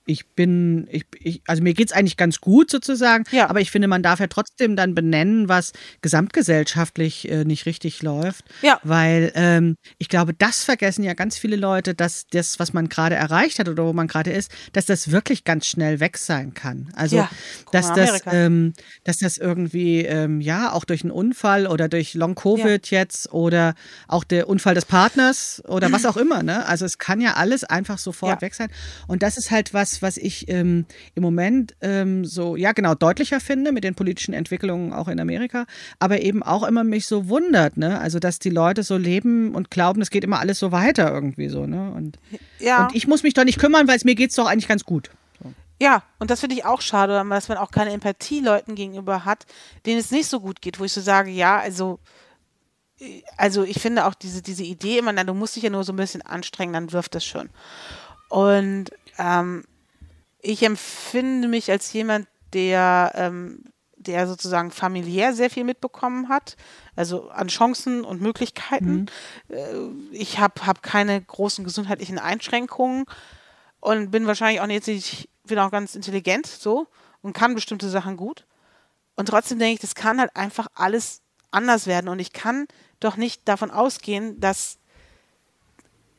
ich bin, ich, ich also mir geht es eigentlich ganz gut sozusagen, ja. aber ich finde, man darf ja trotzdem dann benennen, was gesamtgesellschaftlich äh, nicht richtig läuft. Ja. Weil ähm, ich glaube, das vergessen ja ganz viele Leute, dass das, was man gerade erreicht hat oder wo man gerade ist, dass das wirklich ganz schnell weg sein kann. Also ja. dass das, ähm, dass das irgendwie, ähm, ja, auch durch einen Unfall oder durch Long Covid ja. jetzt oder auch der Unfall des Partners oder was auch immer, ne? Also es kann ja alles einfach sofort weg sein. Und das ist halt was, was ich ähm, im Moment ähm, so, ja genau, deutlicher finde mit den politischen Entwicklungen auch in Amerika, aber eben auch immer mich so wundert, ne? Also, dass die Leute so leben und glauben, es geht immer alles so weiter irgendwie so, ne? Und, ja. und ich muss mich doch nicht kümmern, weil es mir geht es doch eigentlich ganz gut. So. Ja, und das finde ich auch schade, dass man auch keine Empathie Leuten gegenüber hat, denen es nicht so gut geht, wo ich so sage, ja, also also ich finde auch diese, diese Idee immer, na, du musst dich ja nur so ein bisschen anstrengen, dann wirft das schon. Und ähm, ich empfinde mich als jemand, der, ähm, der sozusagen familiär sehr viel mitbekommen hat, also an Chancen und Möglichkeiten. Mhm. Äh, ich habe hab keine großen gesundheitlichen Einschränkungen und bin wahrscheinlich auch nicht, ich bin auch ganz intelligent so und kann bestimmte Sachen gut. Und trotzdem denke ich, das kann halt einfach alles anders werden und ich kann doch nicht davon ausgehen, dass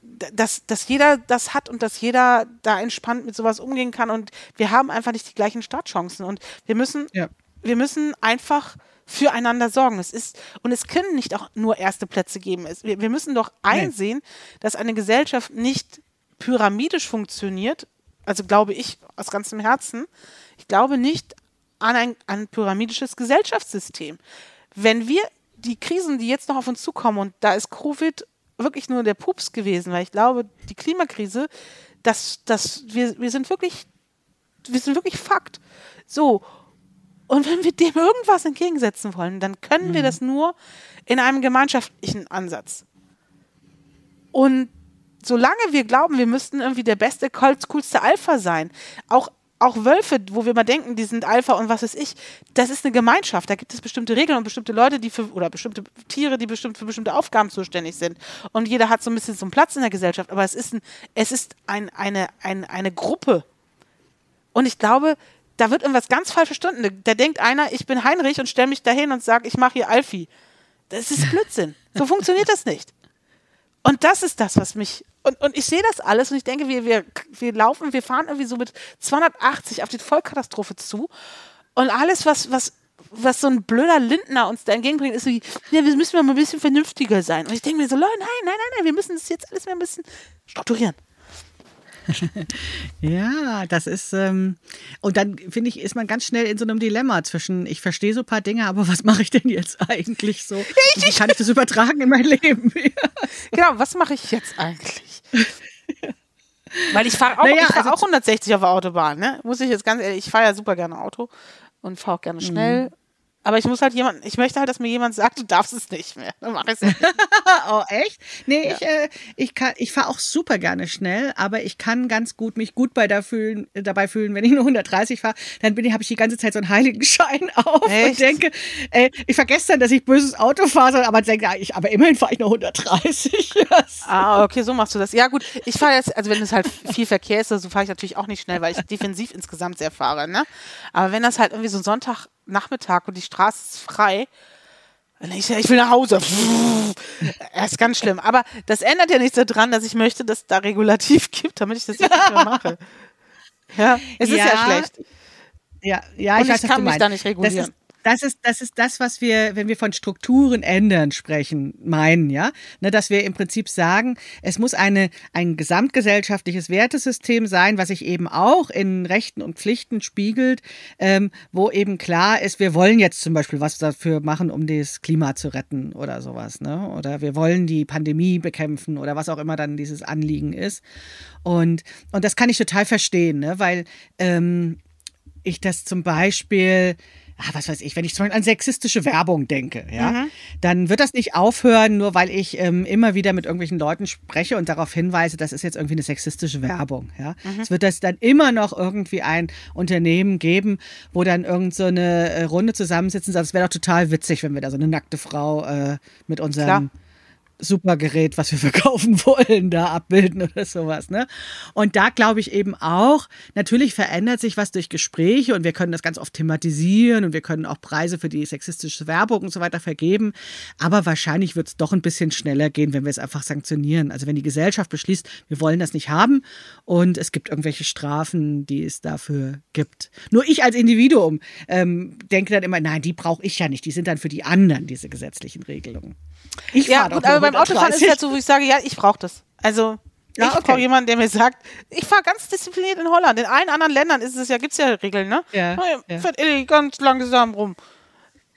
dass, dass jeder das hat und dass jeder da entspannt mit sowas umgehen kann. Und wir haben einfach nicht die gleichen Startchancen. Und wir müssen, ja. wir müssen einfach füreinander sorgen. Es ist, und es können nicht auch nur erste Plätze geben. Es, wir, wir müssen doch einsehen, nee. dass eine Gesellschaft nicht pyramidisch funktioniert. Also glaube ich aus ganzem Herzen. Ich glaube nicht an ein, an ein pyramidisches Gesellschaftssystem. Wenn wir die Krisen, die jetzt noch auf uns zukommen, und da ist Covid wirklich nur der Pups gewesen, weil ich glaube, die Klimakrise, das, das, wir, wir sind wirklich, wir sind wirklich Fakt. So. Und wenn wir dem irgendwas entgegensetzen wollen, dann können mhm. wir das nur in einem gemeinschaftlichen Ansatz. Und solange wir glauben, wir müssten irgendwie der beste, coolste Alpha sein, auch auch Wölfe, wo wir mal denken, die sind Alpha und was weiß ich, das ist eine Gemeinschaft. Da gibt es bestimmte Regeln und bestimmte Leute, die für, oder bestimmte Tiere, die bestimmt für bestimmte Aufgaben zuständig sind. Und jeder hat so ein bisschen so einen Platz in der Gesellschaft. Aber es ist, ein, es ist ein, eine, ein, eine Gruppe. Und ich glaube, da wird irgendwas ganz falsch verstanden. Da denkt einer, ich bin Heinrich und stelle mich dahin und sage, ich mache hier Alfie. Das ist Blödsinn. So funktioniert das nicht. Und das ist das, was mich Und, und ich sehe das alles und ich denke, wir, wir, wir laufen, wir fahren irgendwie so mit 280 auf die Vollkatastrophe zu. Und alles, was, was, was so ein blöder Lindner uns da entgegenbringt, ist so, wie, ja, wir müssen mal ein bisschen vernünftiger sein. Und ich denke mir so, nein, nein, nein, nein, wir müssen das jetzt alles mal ein bisschen strukturieren. <laughs> ja, das ist, ähm, und dann finde ich, ist man ganz schnell in so einem Dilemma zwischen, ich verstehe so ein paar Dinge, aber <laughs> was mache ich denn jetzt eigentlich so? Und wie kann ich das übertragen in mein Leben? <laughs> genau, was mache ich jetzt eigentlich? Weil ich fahre auch, naja, fahr also auch 160 auf der Autobahn, ne? Muss ich jetzt ganz ehrlich, ich fahre ja super gerne Auto und fahre auch gerne schnell. Mhm. Aber ich muss halt jemand, ich möchte halt, dass mir jemand sagt, du darfst es nicht mehr. Dann mach ich's <laughs> oh, echt? Nee, ja. ich, äh, ich, kann, ich fahre auch super gerne schnell, aber ich kann ganz gut mich gut bei da fühlen, dabei fühlen, wenn ich nur 130 fahre, dann bin ich, habe ich die ganze Zeit so einen Heiligenschein <laughs> auf echt? und denke, ey, ich vergesse dann, dass ich böses Auto fahre, aber denke, ja, ich, aber immerhin fahre ich nur 130. <laughs> ah, okay, so machst du das. Ja, gut, ich fahre jetzt, also wenn es halt viel Verkehr ist, so fahre ich natürlich auch nicht schnell, weil ich defensiv insgesamt sehr fahre, ne? Aber wenn das halt irgendwie so ein Sonntag Nachmittag und die Straße ist frei. Und ich, ich will nach Hause. <laughs> Das ist ganz schlimm. Aber das ändert ja nichts daran, dass ich möchte, dass es da Regulativ <laughs> gibt, damit ich das nicht mehr mache. Ja, es ist ja, ja schlecht. Ja, ja, ich, und ich weiß, kann mich da nicht regulieren. Das ist, das ist das, was wir, wenn wir von Strukturen ändern sprechen, meinen, ja. Ne, dass wir im Prinzip sagen, es muss eine, ein gesamtgesellschaftliches Wertesystem sein, was sich eben auch in Rechten und Pflichten spiegelt, ähm, wo eben klar ist, wir wollen jetzt zum Beispiel was dafür machen, um das Klima zu retten oder sowas, ne? Oder wir wollen die Pandemie bekämpfen oder was auch immer dann dieses Anliegen ist. Und, und das kann ich total verstehen, ne? Weil ähm, ich das zum Beispiel ah, was weiß ich, wenn ich zum Beispiel an sexistische Werbung denke, ja, mhm. dann wird das nicht aufhören, nur weil ich ähm, immer wieder mit irgendwelchen Leuten spreche und darauf hinweise, das ist jetzt irgendwie eine sexistische Werbung, ja. Mhm. Es wird das dann immer noch irgendwie ein Unternehmen geben, wo dann irgend so eine äh, Runde zusammensitzen, sagt, es wäre doch total witzig, wenn wir da so eine nackte Frau äh, mit unserem Klar super Gerät, was wir <laughs> verkaufen wollen, da abbilden oder sowas. Ne? Und da glaube ich eben auch, natürlich verändert sich was durch Gespräche und wir können das ganz oft thematisieren und wir können auch Preise für die sexistische Werbung und so weiter vergeben. Aber wahrscheinlich wird es doch ein bisschen schneller gehen, wenn wir es einfach sanktionieren. Also wenn die Gesellschaft beschließt, wir wollen das nicht haben und es gibt irgendwelche Strafen, die es dafür gibt. Nur ich als Individuum ähm, denke dann immer, nein, die brauche ich ja nicht. Die sind dann für die anderen, diese gesetzlichen Regelungen. Ich ja, gut, aber beim Autofahren ist es halt so, wo ich sage, ja, ich brauche das. Also ja, ich okay. brauche jemanden, der mir sagt, ich fahre ganz diszipliniert in Holland. In allen anderen Ländern ist es ja, gibt es ja Regeln, ne? Ja. ja. Fährt elegant langsam rum.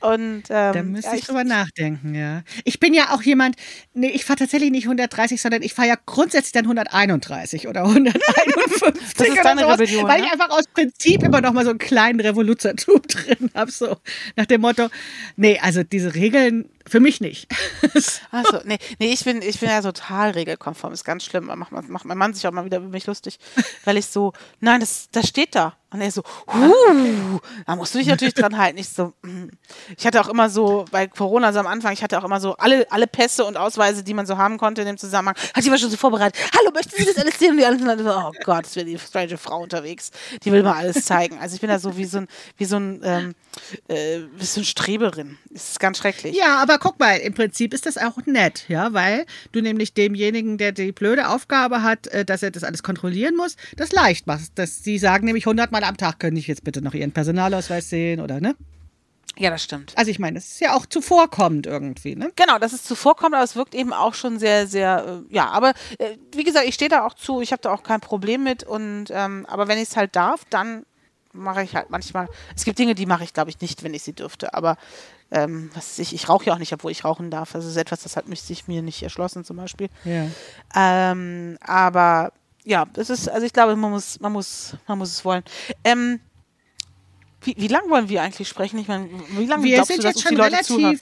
Und, ähm, da müsste ja, ich drüber nachdenken, ja. Ich bin ja auch jemand, nee, ich fahre tatsächlich nicht 130, sondern ich fahre ja grundsätzlich dann 131 oder 151. <laughs> das ist deine sowas, Rebellion, Weil ne? ich einfach aus Prinzip immer noch mal so einen kleinen Revoluzertub <laughs> drin habe, so nach dem Motto, nee, also diese Regeln für mich nicht. <laughs> Achso, nee, nee, ich bin, ich bin ja total regelkonform, ist ganz schlimm. Macht, macht mein Mann sich auch mal wieder über mich lustig, weil ich so, nein, das, das steht da. Und er so, huh, da musst du dich natürlich dran halten. Ich so, mm. ich hatte auch immer so, bei Corona so am Anfang, ich hatte auch immer so alle, alle Pässe und Ausweise, die man so haben konnte in dem Zusammenhang, hatte ich immer schon so vorbereitet. Hallo, möchten Sie das alles sehen? Und die anderen so, oh Gott, es wird die strange Frau unterwegs. Die will mal alles zeigen. Also ich bin da so wie so ein, wie so ein, ähm, äh, wie so ein Streberin. Das ist ganz schrecklich. Ja, aber guck mal, im Prinzip ist das auch nett, ja, weil du nämlich demjenigen, der die blöde Aufgabe hat, äh, dass er das alles kontrollieren muss, das leicht machst. Dass sie sagen nämlich hundertmal am Tag können ich jetzt bitte noch Ihren Personalausweis sehen oder ne? Ja, das stimmt. Also ich meine, es ist ja auch zuvorkommend irgendwie, ne? Genau, das ist zuvorkommend, aber es wirkt eben auch schon sehr, sehr, äh, ja, aber äh, wie gesagt, ich stehe da auch zu, ich habe da auch kein Problem mit und ähm, aber wenn ich es halt darf, dann mache ich halt manchmal, es gibt Dinge, die mache ich glaube ich nicht, wenn ich sie dürfte, aber ähm, was ich, ich rauche ja auch nicht, obwohl ich rauchen darf. Also das ist etwas, das hat mich sich mir nicht erschlossen zum Beispiel. Ja. Ähm, aber ja, es ist, also ich glaube, man muss, man muss, man muss es wollen. Ähm, wie, wie lange wollen wir eigentlich sprechen? Ich meine, wie lange wir glaubst du, dass uns die Leute relativ, zuhören?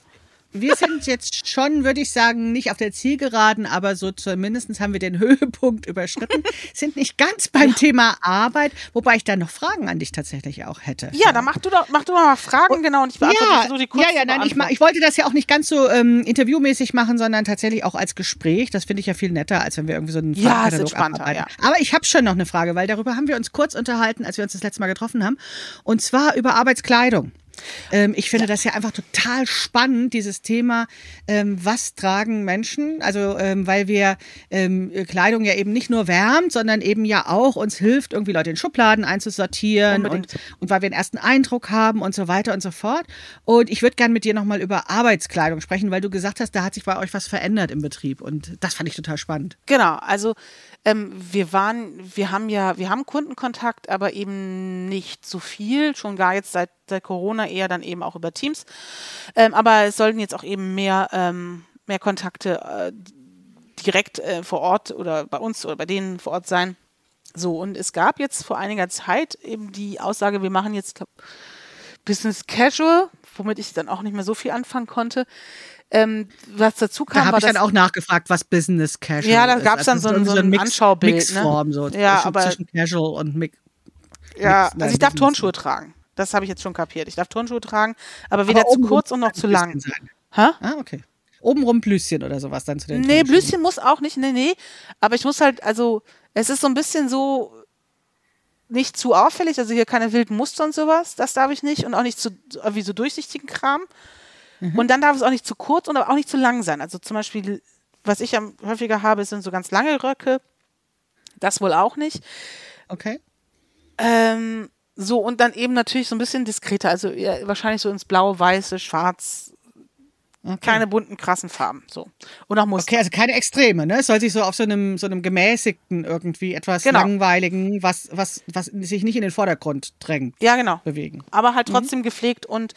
Wir sind jetzt schon, würde ich sagen, nicht auf der Zielgeraden, aber so zumindest haben wir den <laughs> Höhepunkt überschritten. Sind nicht ganz beim ja. Thema Arbeit, wobei ich da noch Fragen an dich tatsächlich auch hätte. Ja, dann mach du doch, mach du doch mal Fragen, und, genau, und ich beantworte ja, so die kurz Ja, ja, nein, ich, ich wollte das ja auch nicht ganz so ähm, interviewmäßig machen, sondern tatsächlich auch als Gespräch. Das finde ich ja viel netter, als wenn wir irgendwie so einen ja, ist entspannter, ja. Aber ich habe schon noch eine Frage, weil darüber haben wir uns kurz unterhalten, als wir uns das letzte Mal getroffen haben. Und zwar über Arbeitskleidung. Ähm, ich finde ja. das ja einfach total spannend, dieses Thema, ähm, was tragen Menschen? Also, ähm, weil wir ähm, Kleidung ja eben nicht nur wärmt, sondern eben ja auch uns hilft, irgendwie Leute in Schubladen einzusortieren und, und weil wir einen ersten Eindruck haben und so weiter und so fort. Und ich würde gerne mit dir nochmal über Arbeitskleidung sprechen, weil du gesagt hast, da hat sich bei euch was verändert im Betrieb. Und das fand ich total spannend. Genau, also ähm, wir waren, wir haben ja, wir haben Kundenkontakt, aber eben nicht so viel, schon gar jetzt seit, seit Corona eher dann eben auch über Teams. Ähm, aber es sollten jetzt auch eben mehr, ähm, mehr Kontakte äh, direkt äh, vor Ort oder bei uns oder bei denen vor Ort sein. So, und es gab jetzt vor einiger Zeit eben die Aussage, wir machen jetzt glaub, Business Casual, womit ich dann auch nicht mehr so viel anfangen konnte. Ähm, was dazu kam, da habe ich dann auch nachgefragt, was Business Casual Ja, da gab es dann also so, so, ein, Mix, Anschaubild. Ne? Mixform, ne? so ja, aber, zwischen Casual und Mix. Ja, Mix, also ich darf Turnschuhe tragen. Das habe ich jetzt schon kapiert. Ich darf Turnschuhe tragen, aber weder aber zu kurz und noch zu lang. Sein. Ha? Ah, okay. Obenrum Blüschen oder sowas dann zu den Nee, Blüschen muss auch nicht, nee, nee. Aber ich muss halt, also, es ist so ein bisschen so, nicht zu auffällig, also hier keine wilden Muster und sowas, das darf ich nicht und auch nicht zu, wie so durchsichtigen Kram. Mhm. Und dann darf es auch nicht zu kurz und aber auch nicht zu lang sein. Also zum Beispiel, was ich am häufiger habe, sind so ganz lange Röcke. Das wohl auch nicht. Okay. Ähm, so, und dann eben natürlich so ein bisschen diskreter, also ja, wahrscheinlich so ins Blau, Weiße, Schwarz, Okay. Keine bunten, krassen Farben. So. Und auch Muster. Okay, also keine Extreme, ne? Es soll sich so auf so einem, so einem gemäßigten, irgendwie etwas genau. langweiligen, was, was, was sich nicht in den Vordergrund drängt. Ja, genau. Bewegen. Aber halt mhm. trotzdem mhm. gepflegt und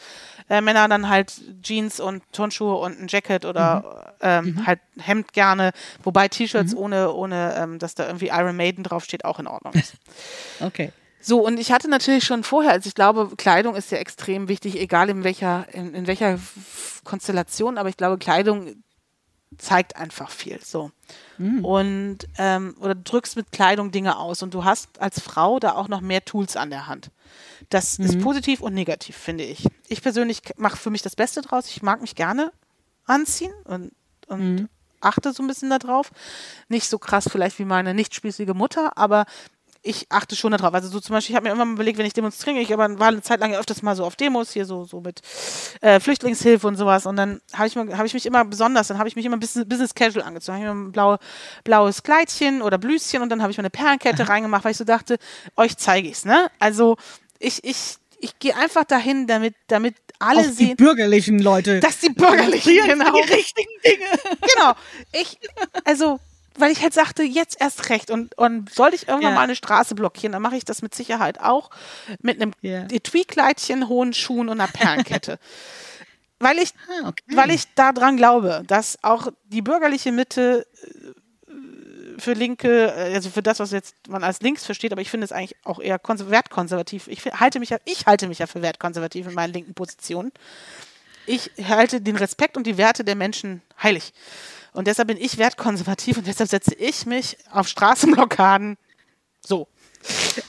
äh, Männer dann halt Jeans und Turnschuhe und ein Jacket oder mhm. Ähm, mhm. halt Hemd gerne. Wobei T-Shirts mhm. ohne, ohne ähm, dass da irgendwie Iron Maiden draufsteht, auch in Ordnung ist. <laughs> okay. So, und ich hatte natürlich schon vorher, also ich glaube, Kleidung ist ja extrem wichtig, egal in welcher, in, in welcher Konstellation, aber ich glaube, Kleidung zeigt einfach viel. So. Mhm. Und ähm, oder du drückst mit Kleidung Dinge aus und du hast als Frau da auch noch mehr Tools an der Hand. Das mhm. ist positiv und negativ, finde ich. Ich persönlich mache für mich das Beste draus. Ich mag mich gerne anziehen und, und mhm. achte so ein bisschen darauf. Nicht so krass vielleicht wie meine nicht spießige Mutter, aber ich achte schon darauf. Also so zum Beispiel, ich habe mir immer mal überlegt, wenn ich demonstriere, ich aber war eine Zeit lang öfters mal so auf Demos hier so so mit äh, Flüchtlingshilfe und sowas und dann habe ich, hab ich mich immer besonders, dann habe ich mich immer Business, Business Casual angezogen. Ich habe mir ein blaue, blaues Kleidchen oder Blüschen und dann habe ich mir eine Perlenkette Aha. reingemacht, weil ich so dachte, euch zeige ich's, ne? Also ich ich ich gehe einfach dahin, damit damit alle Auch sehen, die bürgerlichen Leute, dass die bürgerlichen genau die richtigen Dinge. Genau. Ich also weil ich halt sagte, jetzt erst recht. Und, und sollte ich irgendwann ja. mal eine Straße blockieren, dann mache ich das mit Sicherheit auch mit einem ja. Etui-Kleidchen, hohen Schuhen und einer Perlenkette. <laughs> weil ich, ah, okay. weil ich daran glaube, dass auch die bürgerliche Mitte äh, für Linke, äh, also für das, was jetzt man als links versteht, aber ich finde es eigentlich auch eher wertkonservativ. Ich halte mich ja, ich halte mich ja für wertkonservativ in meinen linken Positionen. Ich halte den Respekt und die Werte der Menschen heilig. Und deshalb bin ich wertkonservativ und deshalb setze ich mich auf Straßenblockaden so.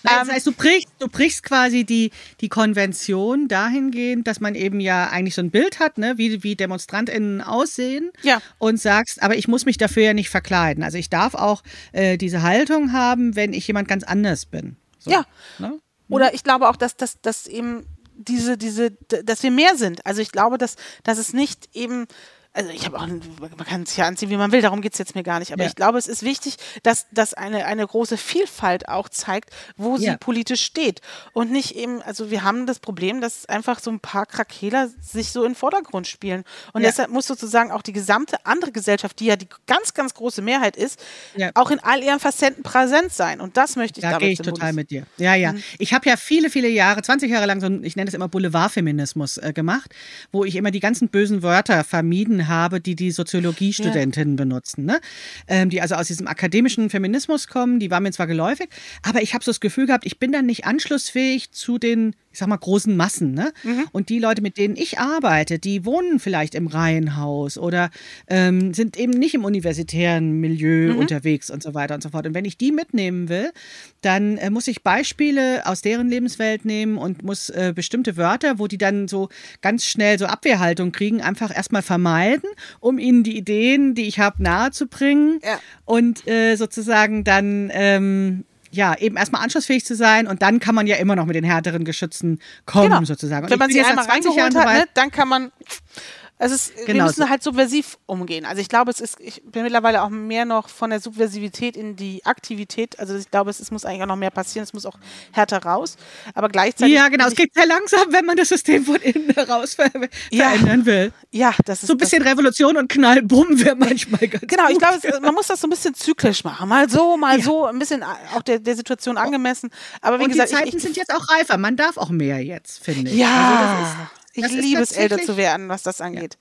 Nein, das ähm, heißt, du brichst, du brichst quasi die, die Konvention dahingehend, dass man eben ja eigentlich so ein Bild hat, ne, wie, wie DemonstrantInnen aussehen. Ja. Und sagst, aber ich muss mich dafür ja nicht verkleiden. Also ich darf auch äh, diese Haltung haben, wenn ich jemand ganz anders bin. So, ja. Ne? Oder ich glaube auch, dass, dass, dass eben diese, diese, dass wir mehr sind. Also ich glaube, dass, dass es nicht eben also ich habe auch, man kann es ja anziehen, wie man will, darum geht es jetzt mir gar nicht. Aber ja. ich glaube, es ist wichtig, dass das eine, eine große Vielfalt auch zeigt, wo sie ja. politisch steht. Und nicht eben, also wir haben das Problem, dass einfach so ein paar Krakeler sich so in den Vordergrund spielen. Und ja. deshalb muss sozusagen auch die gesamte andere Gesellschaft, die ja die ganz, ganz große Mehrheit ist, auch in all ihren Facetten präsent sein. Und das möchte ich da gehe ich total mit dir. Ja, ja. Mhm. Ich habe ja viele, viele Jahre, 20 Jahre lang so, ich nenne es immer Boulevardfeminismus äh, gemacht, wo ich immer die ganzen bösen Wörter vermieden habe, die die Soziologiestudentinnen ja. benutzen, ne? Ähm, die also aus diesem akademischen Feminismus kommen, die waren mir zwar geläufig, aber ich habe so das Gefühl gehabt, ich bin dann nicht anschlussfähig zu den ich sag mal, großen Massen. Ne? Mhm. Und die Leute, mit denen ich arbeite, die wohnen vielleicht im Reihenhaus oder ähm, sind eben nicht im universitären Milieu mhm. unterwegs und so weiter und so fort. Und wenn ich die mitnehmen will, dann äh, muss ich Beispiele aus deren Lebenswelt nehmen und muss äh, bestimmte Wörter, wo die dann so ganz schnell so Abwehrhaltung kriegen, einfach erstmal vermeiden, um ihnen die Ideen, die ich habe, nahezubringen ja. und äh, sozusagen dann ähm, ja, eben erstmal anschlussfähig zu sein und dann kann man ja immer noch mit den härteren Geschützen kommen, genau. sozusagen. Und Wenn man sie einmal reingeholt hat, ne, dann kann man also es, genau. wir müssen halt subversiv umgehen. Also ich glaube, es ist, ich bin mittlerweile auch mehr noch von der Subversivität in die Aktivität. Also ich glaube, es, es muss eigentlich auch noch mehr passieren. Es muss auch härter raus. Aber gleichzeitig. Ja, genau. Es geht sehr langsam, wenn man das System von innen heraus ver ja. verändern will. Ja, das ist. So ein bisschen Revolution und Knallbumm wäre manchmal ganz Genau, gut. ich glaube, man muss das so ein bisschen zyklisch machen. Mal so, mal ja. so, ein bisschen auch der, der Situation angemessen. Aber wie und gesagt, die Zeiten ich, ich, sind jetzt auch reifer. Man darf auch mehr jetzt, finde ich. Ja. Also ich liebe es, älter zu werden, was das angeht.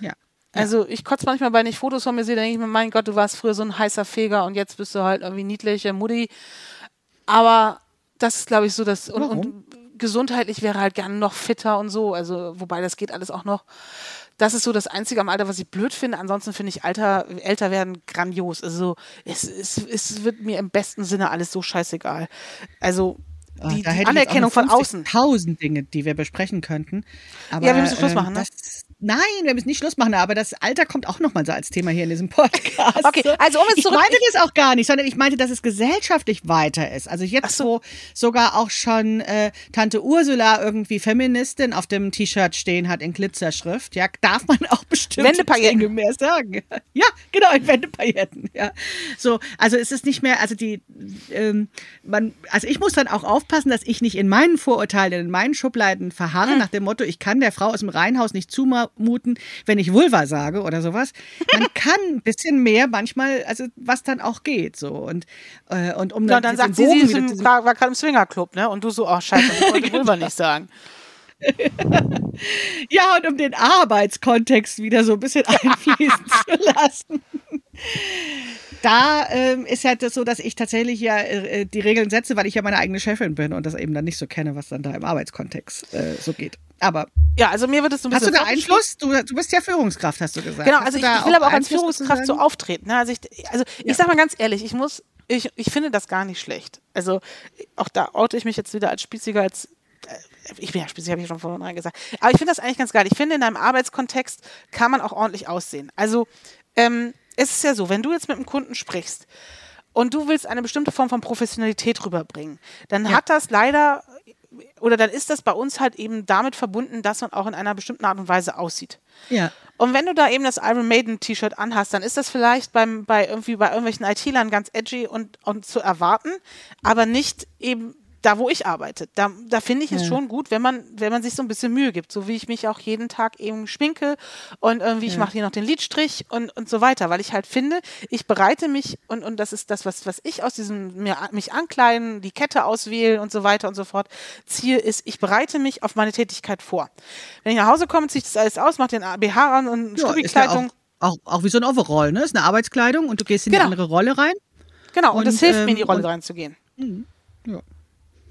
Ja. ja. Also ich kotze manchmal, wenn ich Fotos von mir sehe, denke ich mir, mein Gott, du warst früher so ein heißer Feger und jetzt bist du halt irgendwie niedliche Mutti. Aber das ist, glaube ich, so, dass und, und, gesundheitlich wäre halt gern noch fitter und so. Also, wobei das geht alles auch noch. Das ist so das Einzige am Alter, was ich blöd finde. Ansonsten finde ich Alter, älter werden grandios. Also es, es, es wird mir im besten Sinne alles so scheißegal. Also die, die Anerkennung von außen. Tausend Dinge, die wir besprechen könnten. Aber, ja, wir müssen Schluss machen, ähm, ne? Nein, wir müssen nicht Schluss machen, aber das Alter kommt auch nochmal so als Thema hier in diesem Podcast. Okay, also um es Ich meinte das auch gar nicht, sondern ich meinte, dass es gesellschaftlich weiter ist. Also jetzt, so. wo sogar auch schon äh, Tante Ursula irgendwie Feministin auf dem T-Shirt stehen hat in Glitzerschrift, ja, darf man auch bestimmt Dinge mehr sagen. Ja, genau, in Wendepailletten, ja. So, also es ist nicht mehr, also die, ähm, man, also ich muss dann auch aufpassen, dass ich nicht in meinen Vorurteilen, in meinen Schubladen verharre, mhm. nach dem Motto, ich kann der Frau aus dem Reihenhaus nicht zumuten, wenn ich Vulva sage oder sowas. Man <laughs> kann ein bisschen mehr manchmal, also was dann auch geht so und äh, und um ja, dann, dann sagt sie, sie ist im, war, war gerade im Swingerclub, ne? Und du so, oh Scheiße, <laughs> ich wollte genau. Vulva nicht sagen. <laughs> ja, und um den Arbeitskontext wieder so ein bisschen einfließen zu lassen da ähm, ist ja das so, dass ich tatsächlich ja äh, die Regeln setze, weil ich ja meine eigene Chefin bin und das eben dann nicht so kenne, was dann da im Arbeitskontext äh, so geht. Aber ja, also mir wird es so ein bisschen. Hast du da Einfluss? Du, du bist ja Führungskraft, hast du gesagt. Genau, also ich, ich, will aber auch als Führungskraft so auftreten. Ne? Also ich, also ich ja. sag mal ganz ehrlich, ich muss, ich, ich finde das gar nicht schlecht. Also auch da oute ich mich jetzt wieder als spießiger als äh, ich bin ja spießig, habe ich schon vorhin gesagt. Aber ich finde das eigentlich ganz geil. Ich finde, in einem Arbeitskontext kann man auch ordentlich aussehen. Also ähm, es ist ja so, wenn du jetzt mit einem Kunden sprichst und du willst eine bestimmte Form von Professionalität rüberbringen, dann ja. hat das leider oder dann ist das bei uns halt eben damit verbunden, dass man auch in einer bestimmten Art und Weise aussieht. Ja. Und wenn du da eben das Iron Maiden T-Shirt anhast, dann ist das vielleicht beim, bei irgendwie bei irgendwelchen IT-Lern ganz edgy und, und zu erwarten, aber nicht eben da wo ich arbeite, da, da finde ich es ja. schon gut, wenn man, wenn man sich so ein bisschen Mühe gibt, so wie ich mich auch jeden Tag eben schminke und irgendwie ja. ich mache hier noch den Lidstrich und, und so weiter, weil ich halt finde, ich bereite mich und, und das ist das, was, was ich aus diesem mir, mich ankleiden, die Kette auswählen und so weiter und so fort, ziehe, ist, ich bereite mich auf meine Tätigkeit vor. Wenn ich nach Hause komme, ziehe ich das alles aus, mache den BH an und ja, Stubikleidung. Auch, auch, auch, wie so ein Overall, ne? Ist eine Arbeitskleidung und du gehst in genau. eine andere Rolle rein. Genau, und, und das hilft ähm, mir, in die ähm, Rolle reinzugehen. Mhm. Ja.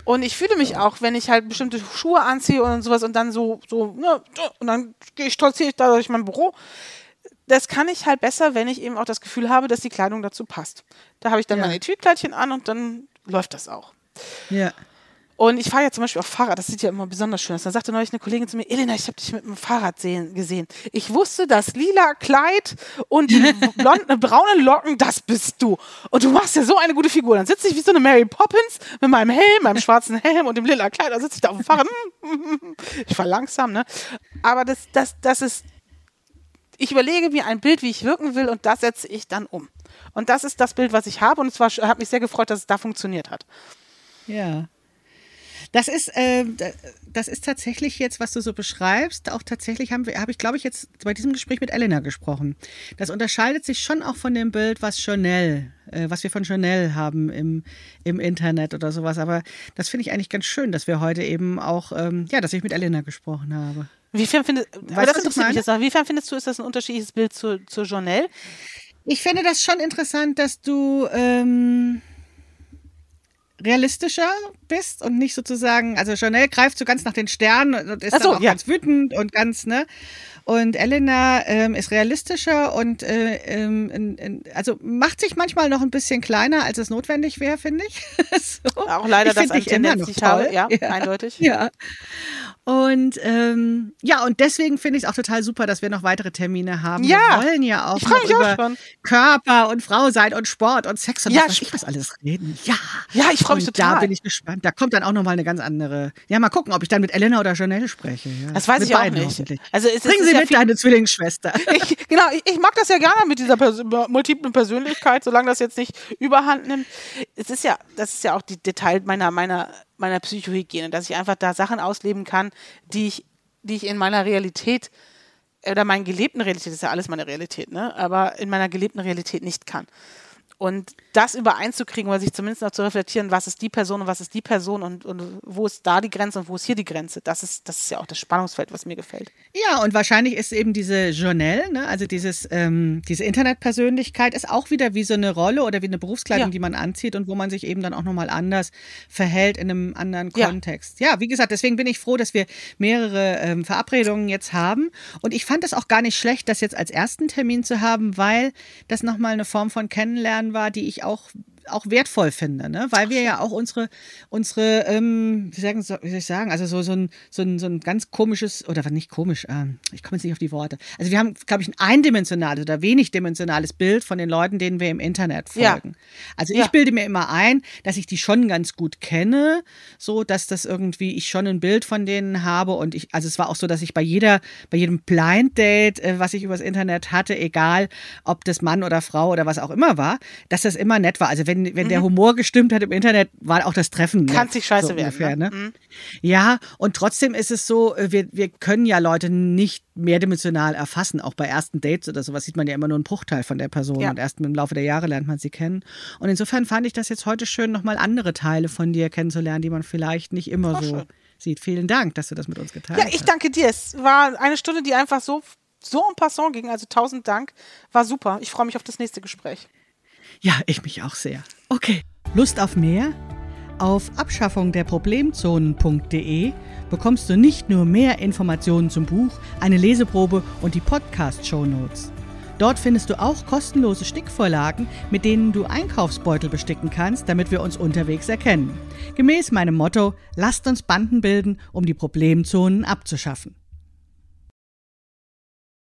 Und ich fühle mich auch, wenn ich halt bestimmte Schuhe anziehe und sowas und dann so, so, ne, und dann gehe ich ich da durch mein Büro. Das kann ich halt besser, wenn ich eben auch das Gefühl habe, dass die Kleidung dazu passt. Da habe ich dann ja. meine Etui-Kleidchen an und dann läuft das auch. Ja. Und ich fahre ja zum Beispiel auf Fahrrad, das sieht ja immer besonders schön aus. Da sagte neulich eine Kollegin zu mir, Elena, ich habe dich mit dem Fahrrad sehen, gesehen. Ich wusste, das lila Kleid und die <laughs> blonden, braunen Locken, das bist du. Und du machst ja so eine gute Figur. Dann sitze ich wie so eine Mary Poppins mit meinem Helm, meinem schwarzen Helm und dem lila Kleid. Da sitze ich da auf dem Fahrrad. <laughs> Ich fahr langsam, ne? Aber das, das, das ist, ich überlege mir ein Bild, wie ich wirken will und das setze ich dann um. Und das ist das Bild, was ich habe und es hat mich sehr gefreut, dass es da funktioniert hat. Ja. Das ist, äh, das ist tatsächlich jetzt, was du so beschreibst, auch tatsächlich haben wir, habe ich, glaube ich, jetzt bei diesem Gespräch mit Elena gesprochen. Das unterscheidet sich schon auch von dem Bild, was Chanel, äh, was wir von Chanel haben im, im Internet oder sowas. Aber das finde ich eigentlich ganz schön, dass wir heute eben auch, ähm, ja, dass ich mit Elena gesprochen habe. Wiefern findest, weißt das interessiert mich jetzt auch. Wiefern findest du, ist das ein unterschiedliches Bild zu, zu Journal? Ich finde das schon interessant, dass du ähm, realistischer bist und nicht sozusagen, also Chanel greift so ganz nach den Sternen und ist so, auch ja. ganz wütend und ganz, ne? Und Elena ähm, ist realistischer und äh, ähm, also macht sich manchmal noch ein bisschen kleiner, als es notwendig wäre, finde ich. <laughs> so. Auch leider ich das an Tendenz, die ich habe, ja, ja, eindeutig. Ja. Und ähm, ja, und deswegen finde ich es auch total super, dass wir noch weitere Termine haben. Ja, wir wollen ja auch noch über auch Körper und Frau sein und Sport und Sex und ja, was ich was alles reden. Ja, ja, ich freue mich und total. Da bin ich gespannt. Da kommt dann auch noch mal eine ganz andere. Ja, mal gucken, ob ich dann mit Elena oder Janelle spreche. Ja. Das weiß mit ich auch nicht. Also es Bringen ist Sie mit deine Zwillingsschwester. <laughs> Ich, genau, ich, ich, mag das ja gerne mit dieser Pers multiplen Persönlichkeit, solange das jetzt nicht Überhand nimmt. Es ist ja, das ist ja auch die Detail meiner meiner meiner Psychohygiene, dass ich einfach da Sachen ausleben kann, die ich die ich in meiner Realität oder meinen gelebten Realität, das ist ja alles meine Realität, ne? aber in meiner gelebten Realität nicht kann. Und das übereinzukriegen oder sich zumindest noch zu reflektieren, was ist die Person und was ist die Person und, und wo ist da die Grenze und wo ist hier die Grenze, das ist, das ist ja auch das Spannungsfeld, was mir gefällt. Ja, und wahrscheinlich ist eben diese Journal, ne, also dieses, ähm, diese Internetpersönlichkeit, ist auch wieder wie so eine Rolle oder wie eine Berufskleidung, ja. die man anzieht und wo man sich eben dann auch nochmal anders verhält in einem anderen ja. Kontext. Ja, wie gesagt, deswegen bin ich froh, dass wir mehrere ähm, Verabredungen jetzt haben. Und ich fand es auch gar nicht schlecht, das jetzt als ersten Termin zu haben, weil das nochmal eine Form von Kennenlernen war, die ich auch auch wertvoll finde, ne? weil wir ja auch unsere, unsere ähm, wie, sagen, wie soll ich sagen, also so, so, ein, so, ein, so ein ganz komisches, oder nicht komisch, ähm, ich komme jetzt nicht auf die Worte. Also wir haben, glaube ich, ein eindimensionales oder wenig dimensionales Bild von den Leuten, denen wir im Internet folgen. Ja. Also ich ja. bilde mir immer ein, dass ich die schon ganz gut kenne, so dass das irgendwie, ich schon ein Bild von denen habe und ich, also es war auch so, dass ich bei jeder, bei jedem Blind Date, äh, was ich übers Internet hatte, egal ob das Mann oder Frau oder was auch immer war, dass das immer nett war. Also wenn wenn, mhm. der Humor gestimmt hat im Internet, war auch das Treffen. Kann sich scheiße so werden. Ungefähr, ne? Mhm. Ja, und trotzdem ist es so, äh, wir, wir können ja Leute nicht mehrdimensional erfassen. Auch bei ersten Dates oder sowas sieht man ja immer nur einen Bruchteil von der Person ja. und erst im Laufe der Jahre lernt man sie kennen. Und insofern fand ich das jetzt heute schön, nochmal andere Teile von dir kennenzulernen, die man vielleicht nicht immer so schön. sieht. Vielen Dank, dass du das mit uns geteilt hast. Ja, ich danke dir. Es war eine Stunde, die einfach so so en passant ging. Also tausend Dank. War super. Ich freue mich auf das nächste Gespräch. Ja, ich mich auch sehr. Okay. Lust auf mehr? Auf abschaffungderproblemzonen.de bekommst du nicht nur mehr Informationen zum Buch, eine Leseprobe und die Podcast-Shownotes. Dort findest du auch kostenlose Stickvorlagen, mit denen du Einkaufsbeutel besticken kannst, damit wir uns unterwegs erkennen. Gemäß meinem Motto, lasst uns Banden bilden, um die Problemzonen abzuschaffen.